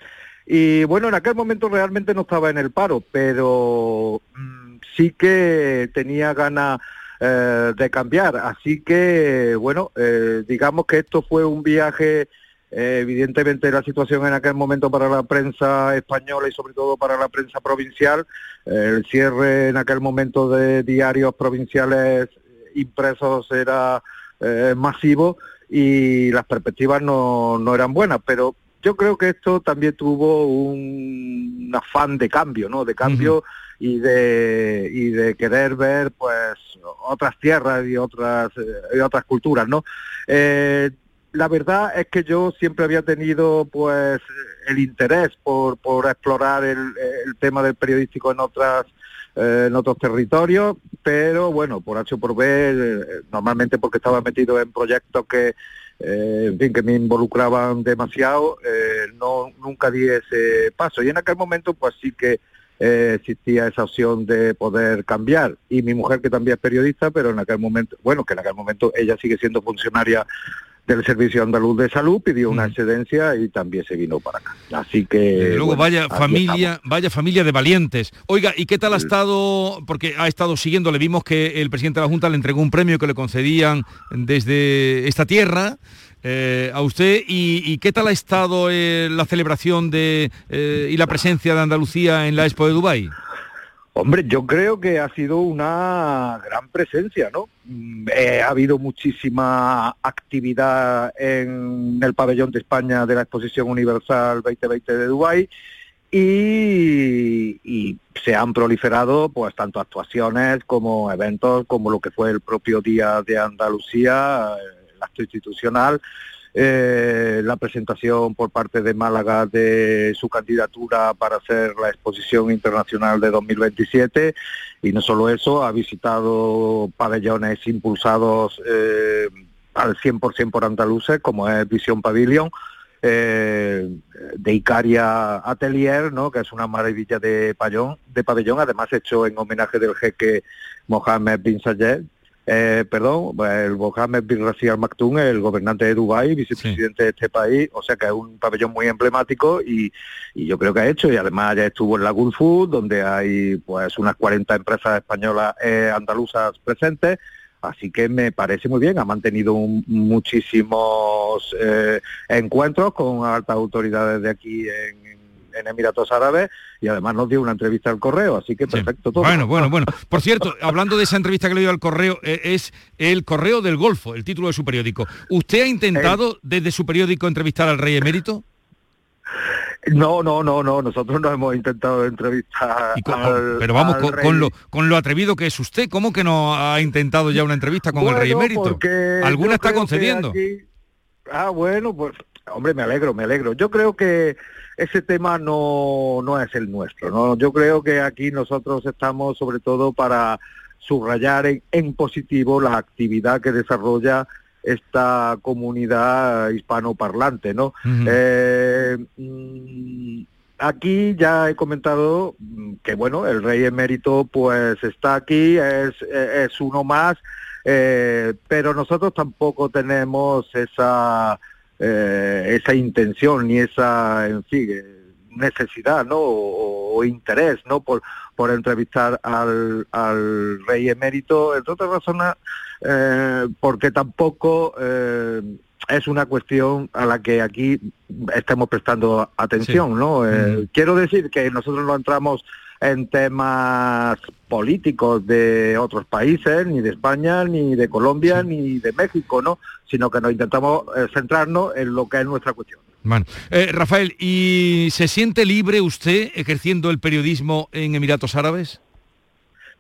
y bueno, en aquel momento realmente no estaba en el paro, pero mm, sí que tenía ganas eh, de cambiar. Así que bueno, eh, digamos que esto fue un viaje. eh, evidentemente la situación en aquel momento para la prensa española y sobre todo para la prensa provincial, el cierre en aquel momento de diarios provinciales impresos era eh, masivo y las perspectivas no, no eran buenas, pero yo creo que esto también tuvo un afán de cambio, ¿no? De cambio y de y de querer ver pues otras tierras y otras eh, y otras culturas, ¿no? Eh, la verdad es que yo siempre había tenido pues el interés por, por explorar el, el tema del periodístico en otras eh, en otros territorios, pero bueno, por H por B, eh, normalmente porque estaba metido en proyectos que, eh, en fin, que me involucraban demasiado, eh, no nunca di ese paso. Y en aquel momento, pues sí que eh, existía esa opción de poder cambiar. Y mi mujer, que también es periodista, pero en aquel momento, bueno, que en aquel momento ella sigue siendo funcionaria del Servicio Andaluz de Salud, pidió una excedencia y también se vino para acá. Así que... Luego, bueno, vaya familia, vaya familia de valientes. Oiga, ¿y qué tal ha estado? Porque ha estado siguiendo, le vimos que el presidente de la Junta le entregó un premio que le concedían desde esta tierra. Eh, a usted y, y qué tal ha estado eh, la celebración de eh, y la presencia de Andalucía en la Expo de Dubái. Hombre, yo creo que ha sido una gran presencia, ¿no? Mm, eh, ha habido muchísima actividad en el pabellón de España de la Exposición Universal 2020 de Dubái y, y se han proliferado pues tanto actuaciones como eventos como lo que fue el propio Día de Andalucía, eh, acto institucional, eh, la presentación por parte de Málaga de su candidatura para hacer la exposición internacional de 2027 y no solo eso, ha visitado pabellones impulsados eh, al 100% por andaluces como es Visión Pavilion, eh, de Icaria Atelier, ¿no? que es una maravilla de pabellón, de pabellón, además hecho en homenaje del jeque Mohammed bin Zayed, eh, perdón, el Mohammed bin Rashid Al Maktoum, el gobernante de Dubái, vicepresidente de este país, o sea que es un pabellón muy emblemático y, y yo creo que ha hecho, y además ya estuvo en la Good Food, donde hay pues unas 40 empresas españolas eh, andaluzas presentes, Así que me parece muy bien, ha mantenido un- muchísimos eh, encuentros con altas autoridades de aquí en, en Emiratos Árabes y además nos dio una entrevista al correo, así que perfecto todo. Bueno, bueno, bueno. Por cierto, hablando de esa entrevista que le dio al correo, eh, es el Correo del Golfo, el título de su periódico. ¿Usted ha intentado desde su periódico entrevistar al rey emérito? No, no, no, no, nosotros no hemos intentado entrevistar al- Pero vamos, al con, rey. con lo, con lo atrevido que es usted, ¿cómo que no ha intentado ya una entrevista con el rey emérito? ¿Alguna está concediendo? aquí- Ah, bueno, pues hombre, me alegro, me alegro. Yo creo que ese tema no, no es el nuestro, ¿no? Yo creo que aquí nosotros estamos sobre todo para subrayar en, en positivo la actividad que desarrolla esta comunidad hispanoparlante, ¿no? Eh, mm, aquí ya he comentado mm, que bueno, el rey emérito pues está aquí, es, es uno más, eh, pero nosotros tampoco tenemos esa eh, esa intención ni esa, en fin, eh, necesidad, ¿no? O, o interés, ¿no? Por, por entrevistar al, al rey emérito, entre otras razones, eh, porque tampoco eh, es una cuestión a la que aquí estemos prestando atención, ¿no? Eh, Quiero decir que nosotros no entramos en temas políticos de otros países, ni de España, ni de Colombia, ni de México, ¿no? Sino que nos intentamos eh, centrarnos en lo que es nuestra cuestión. Bueno, eh, Rafael, ¿y se siente libre usted ejerciendo el periodismo en Emiratos Árabes?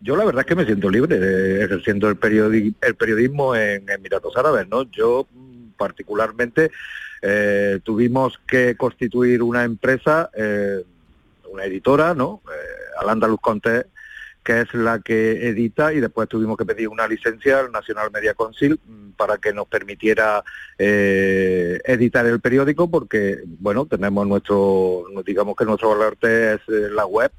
Yo la verdad es que me siento libre de ejerciendo el, periodi- el periodismo en Emiratos Árabes, ¿no? Yo mm, particularmente eh, tuvimos que constituir una empresa, eh, una editora, ¿no? Al Andalus Conte, que es la que edita y después tuvimos que pedir una licencia al National Media Council mm, para que nos permitiera eh, editar el periódico porque, bueno, tenemos nuestro, digamos que nuestro baluarte es eh, la web,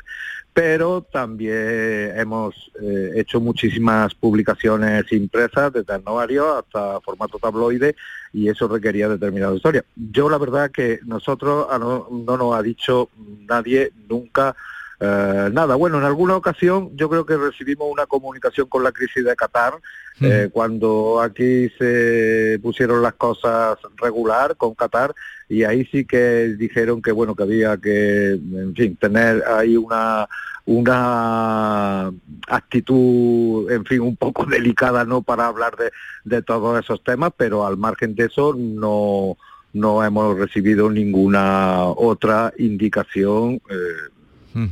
pero también hemos eh, hecho muchísimas publicaciones impresas, desde anuario hasta formato tabloide, y eso requería determinada historia. Yo la verdad que nosotros a no, no nos ha dicho nadie nunca eh, nada. Bueno, en alguna ocasión yo creo que recibimos una comunicación con la crisis de Qatar, eh, cuando aquí se pusieron las cosas regular con Qatar y ahí sí que dijeron que bueno que había que en fin tener ahí una una actitud en fin un poco delicada no para hablar de, de todos esos temas pero al margen de eso no no hemos recibido ninguna otra indicación eh,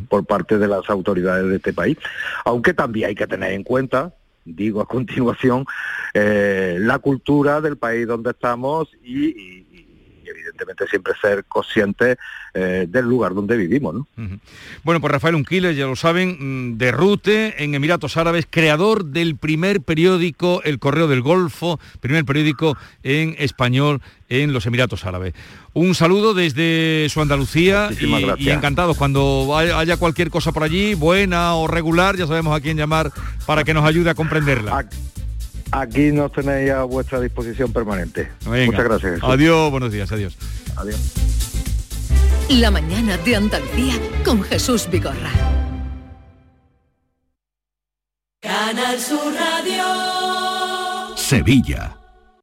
por parte de las autoridades de este país. Aunque también hay que tener en cuenta digo a continuación, eh, la cultura del país donde estamos y, y- evidentemente siempre ser conscientes eh, del lugar donde vivimos. ¿no? Bueno, pues Rafael Unquiles, ya lo saben, mm, de Rute, en Emiratos Árabes, creador del primer periódico El Correo del Golfo, primer periódico en español en los Emiratos Árabes. Un saludo desde su Andalucía y, encantados. Cuando hay- haya cualquier cosa por allí, buena o regular, ya sabemos a quién llamar para que nos ayude a comprenderla. Aquí nos tenéis a vuestra disposición permanente. Venga. Muchas gracias. Jesús. Adiós, buenos días, adiós. Adiós. La mañana de Andalucía con Jesús Vigorra. Canal Sur Radio. Sevilla.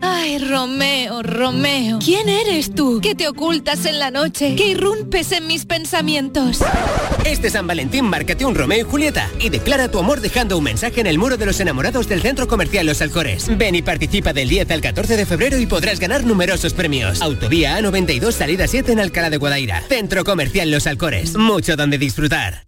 Ay, Romeo, Romeo. ¿Quién eres tú? ¿Qué te ocultas en la noche? ¿Qué irrumpes en mis pensamientos? Este San Valentín márcate un Romeo y Julieta y declara tu amor dejando un mensaje en el muro de los enamorados del Centro Comercial Los Alcores. Ven y participa del 10 al 14 de febrero y podrás ganar numerosos premios. Autovía A92 salida 7 en Alcalá de Guadaira. Centro Comercial Los Alcores. Mucho donde disfrutar.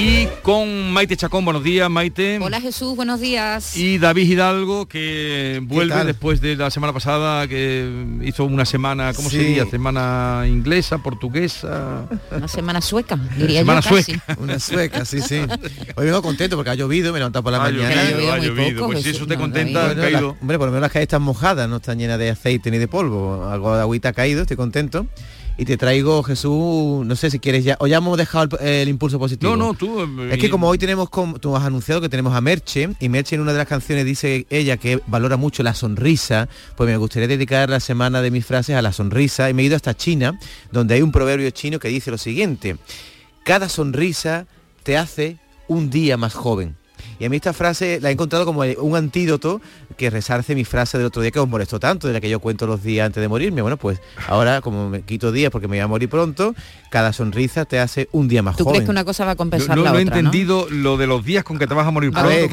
Y con Maite Chacón, buenos días, Maite. Hola Jesús, buenos días. Y David Hidalgo, que vuelve después de la semana pasada, que hizo una semana, ¿cómo se Sí. diría? Semana inglesa, portuguesa. Una semana sueca, diría Semana yo casi. sueca. Una sueca, sí, sí. Hoy vengo contento porque ha llovido, me levantado por la Ha mañana. llovido, Ha llovido muy poco, Pues si eso te no, contenta, Bueno, caído. hombre, por lo menos las calles están mojadas, no están llenas de aceite ni de polvo. Algo de agüita ha caído, estoy contento. Y te traigo, Jesús, no sé si quieres ya, o ya hemos dejado el, el impulso positivo. No, no, tú... eh, Es que como hoy tenemos, tú has anunciado que tenemos a Merche, y Merche en una de las canciones dice ella que valora mucho la sonrisa, pues me gustaría dedicar la semana de mis frases a la sonrisa, y me he ido hasta China, donde hay un proverbio chino que dice lo siguiente, cada sonrisa te hace un día más joven. Y a mí esta frase la he encontrado como un antídoto que resarce mi frase del otro día que os molestó tanto, de la que yo cuento los días antes de morirme. Bueno, pues ahora como me quito días porque me voy a morir pronto, cada sonrisa te hace un día más ¿Tú joven. crees que una cosa va a compensar no, la no he entendido lo de los días con que te vas a morir A ver,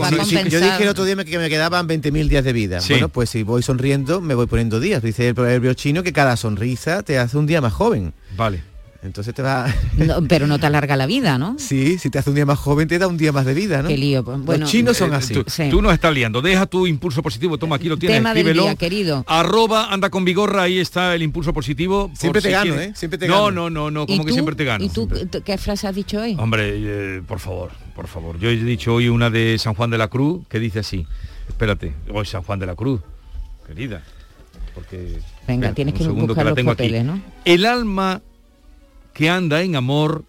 yo dije el otro día que me quedaban 20.000 días de vida. Sí. Bueno, pues si voy sonriendo, me voy poniendo días. Dice el proverbio chino que cada sonrisa te hace un día más joven. Vale. Entonces te va... No, pero no te alarga la vida, ¿no? Sí, si te hace un día más joven, te da un día más de vida, ¿no? Qué lío. pues, Bueno, Los chinos son Eh, así. Tú, Sí. tú nos estás liando. Deja tu impulso positivo. Toma, aquí lo tienes. Tema del día, querido. Arroba, anda con vigorra, ahí está el impulso positivo. Siempre te si gano, quieres. ¿eh? Siempre te no, gano. no, no, no, ¿Y como que siempre te gano. ¿Y tú qué frase has dicho hoy? Hombre, eh, por favor, por favor. Yo he dicho hoy una de San Juan de la Cruz que dice así. Espérate, hoy San Juan de la Cruz, querida. Porque Venga, espera, tienes un que segundo buscar la los tengo aquí. papeles, ¿no? El alma que anda en amor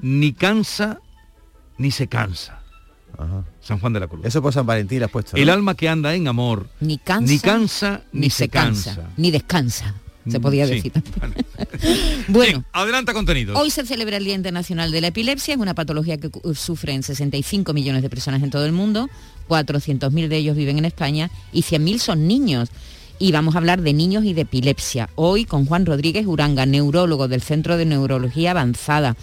ni cansa ni se cansa. Ajá. San Juan de la Cruz. Eso por San Valentín has puesto. ¿no? El alma que anda en amor Ni cansa, ni cansa ni, se cansa. ni descansa. Se podía Sí. decir. bueno, Sí, adelanta contenidos. Hoy se celebra el Día Internacional de la Epilepsia, es una patología que sufren 65 millones de personas en todo el mundo, 400.000 de ellos viven en España y 100.000 son niños. Y vamos a hablar de niños y de epilepsia. Hoy con Juan Rodríguez Uranga, neurólogo del Centro de Neurología Avanzada,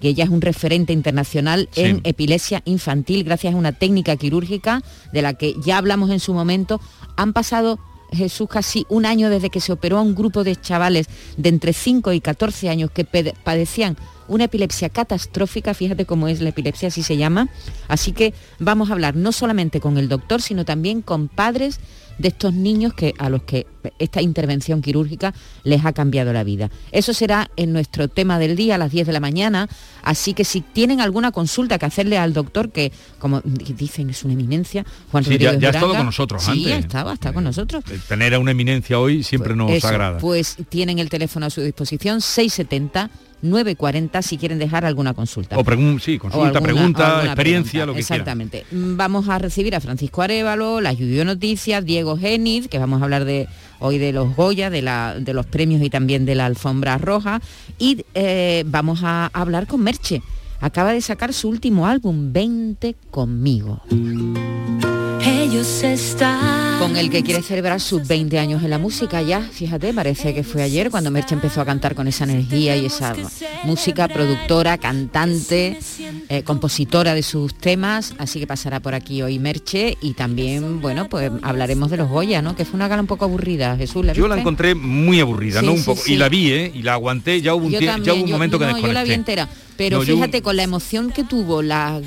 que ella es un referente internacional Sí. en epilepsia infantil gracias a una técnica quirúrgica de la que ya hablamos en su momento. Han pasado Jesús casi un año desde que se operó a un grupo de chavales de entre 5 y 14 años que padecían una epilepsia catastrófica, fíjate cómo es la epilepsia, así se llama. Así que vamos a hablar no solamente con el doctor, sino también con padres de estos niños que a los que esta intervención quirúrgica les ha cambiado la vida. Eso será en nuestro tema del día a las 10 de la mañana, así que si tienen alguna consulta que hacerle al doctor, que como di- dicen es una eminencia, Juan Sí, Rodríguez ya, ya ha estado con nosotros sí, antes. ya estaba, está con nosotros. Eh, Tener a una eminencia hoy siempre nos Eso, agrada. Pues tienen el teléfono a su disposición 670 940 si quieren dejar alguna consulta. O pregun- sí, O consulta, alguna- pregunta, experiencia, pregunta. lo que Exactamente. Mm, Vamos a recibir a Francisco Arevalo, la Lluvia Noticias, Diego Geniz, que vamos a hablar de hoy de los Goya, de, la, de los premios y también de la alfombra roja. Y eh, vamos a hablar con Merche. Acaba de sacar su último álbum, 20 conmigo. Ellos están. Con el que quiere celebrar sus 20 años en la música ya, fíjate, parece que fue ayer cuando Merche empezó a cantar con esa energía y esa música, productora, cantante, eh, compositora de sus temas, así que pasará por aquí hoy Merche y también, bueno, pues hablaremos de los Goya, ¿no? Que fue una gala un poco aburrida, Jesús. ¿la Yo la encontré muy aburrida, Sí, ¿no? Un sí, poco. sí. Y la vi, ¿eh? Y la aguanté, ya hubo un, tie- ya también, hubo un yo- momento que no, desconecté. yo la vi entera. Pero No, yo- fíjate, con la emoción que tuvo, las,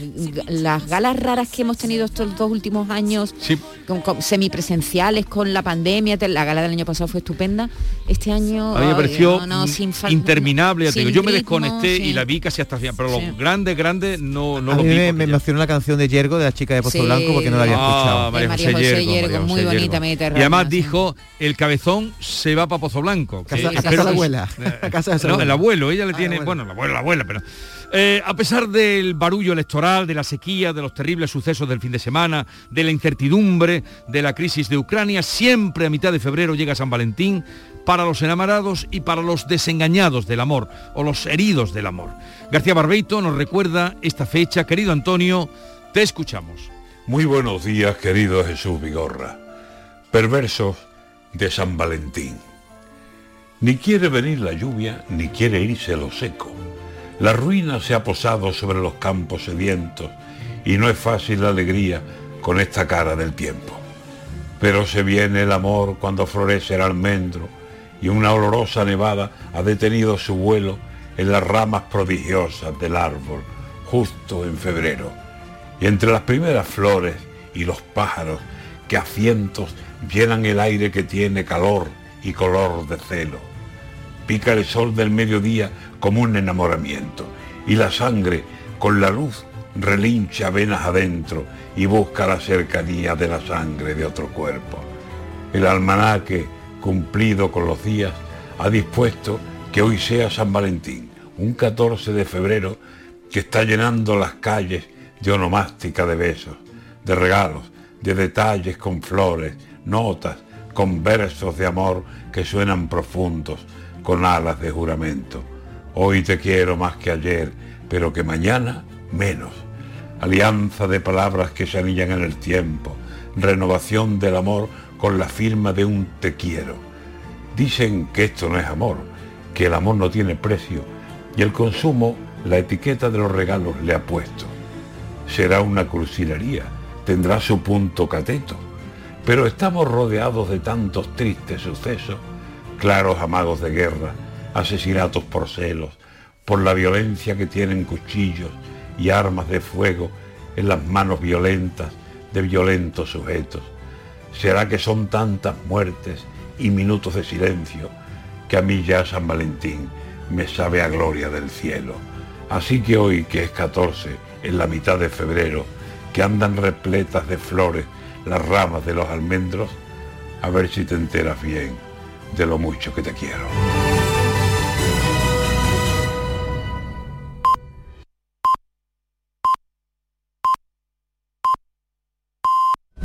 las galas raras que hemos tenido estos dos últimos años, Sí. con, con semipresenciales, con la pandemia, la gala del año pasado fue estupenda. Este año A mí me pareció no, no, sin fal- interminable, ya te sin digo. Yo me desconecté sí. y la vi casi hasta el final, pero Sí. los grandes, grandes no, no a los mí vi. me, me emocionó la canción de Yergo de la chica de Pozo Sí. Blanco porque no la había Ah, escuchado. María José, María José Yergo, Yergo, María muy José bonita. Mediterránea, Y además sí. dijo, el cabezón se va para Pozo Blanco. que Casa- a casa espero de la abuela. Casa de abuela. el abuelo, ella le Ah, tiene, bueno, el abuelo, la abuela, pero... Eh, a pesar del barullo electoral, de la sequía, de los terribles sucesos del fin de semana, de la incertidumbre, de la crisis de Ucrania, siempre a mitad de febrero llega San Valentín para los enamorados y para los desengañados del amor o los heridos del amor. García Barbeito nos recuerda esta fecha. Querido Antonio, te escuchamos. Muy buenos días, querido Jesús Vigorra. Perversos de San Valentín. Ni quiere venir la lluvia, ni quiere irse lo seco. La ruina se ha posado sobre los campos sedientos y no es fácil la alegría con esta cara del tiempo. Pero se viene el amor cuando florece el almendro y una olorosa nevada ha detenido su vuelo en las ramas prodigiosas del árbol justo en febrero. Y entre las primeras flores y los pájaros que a cientos llenan el aire que tiene calor y color de celo. Pica el sol del mediodía como un enamoramiento y la sangre con la luz relincha venas adentro y busca la cercanía de la sangre de otro cuerpo. El almanaque, cumplido con los días, ha dispuesto que hoy sea San Valentín, un 14 de febrero que está llenando las calles de onomástica de besos, de regalos, de detalles con flores, notas, con versos de amor que suenan profundos, con alas de juramento. Hoy te quiero más que ayer, pero que mañana menos. Alianza de palabras que se anillan en el tiempo, renovación del amor con la firma de un te quiero. Dicen que esto no es amor, que el amor no tiene precio y el consumo la etiqueta de los regalos le ha puesto. Será una crucilería, tendrá su punto cateto, pero estamos rodeados de tantos tristes sucesos, claros amagos de guerra, asesinatos por celos, por la violencia que tienen cuchillos y armas de fuego en las manos violentas de violentos sujetos. ¿Será que son tantas muertes y minutos de silencio que a mí ya San Valentín me sabe a gloria del cielo? Así que hoy, que es 14, en la mitad de febrero, que andan repletas de flores las ramas de los almendros, a ver si te enteras bien de lo mucho que te quiero.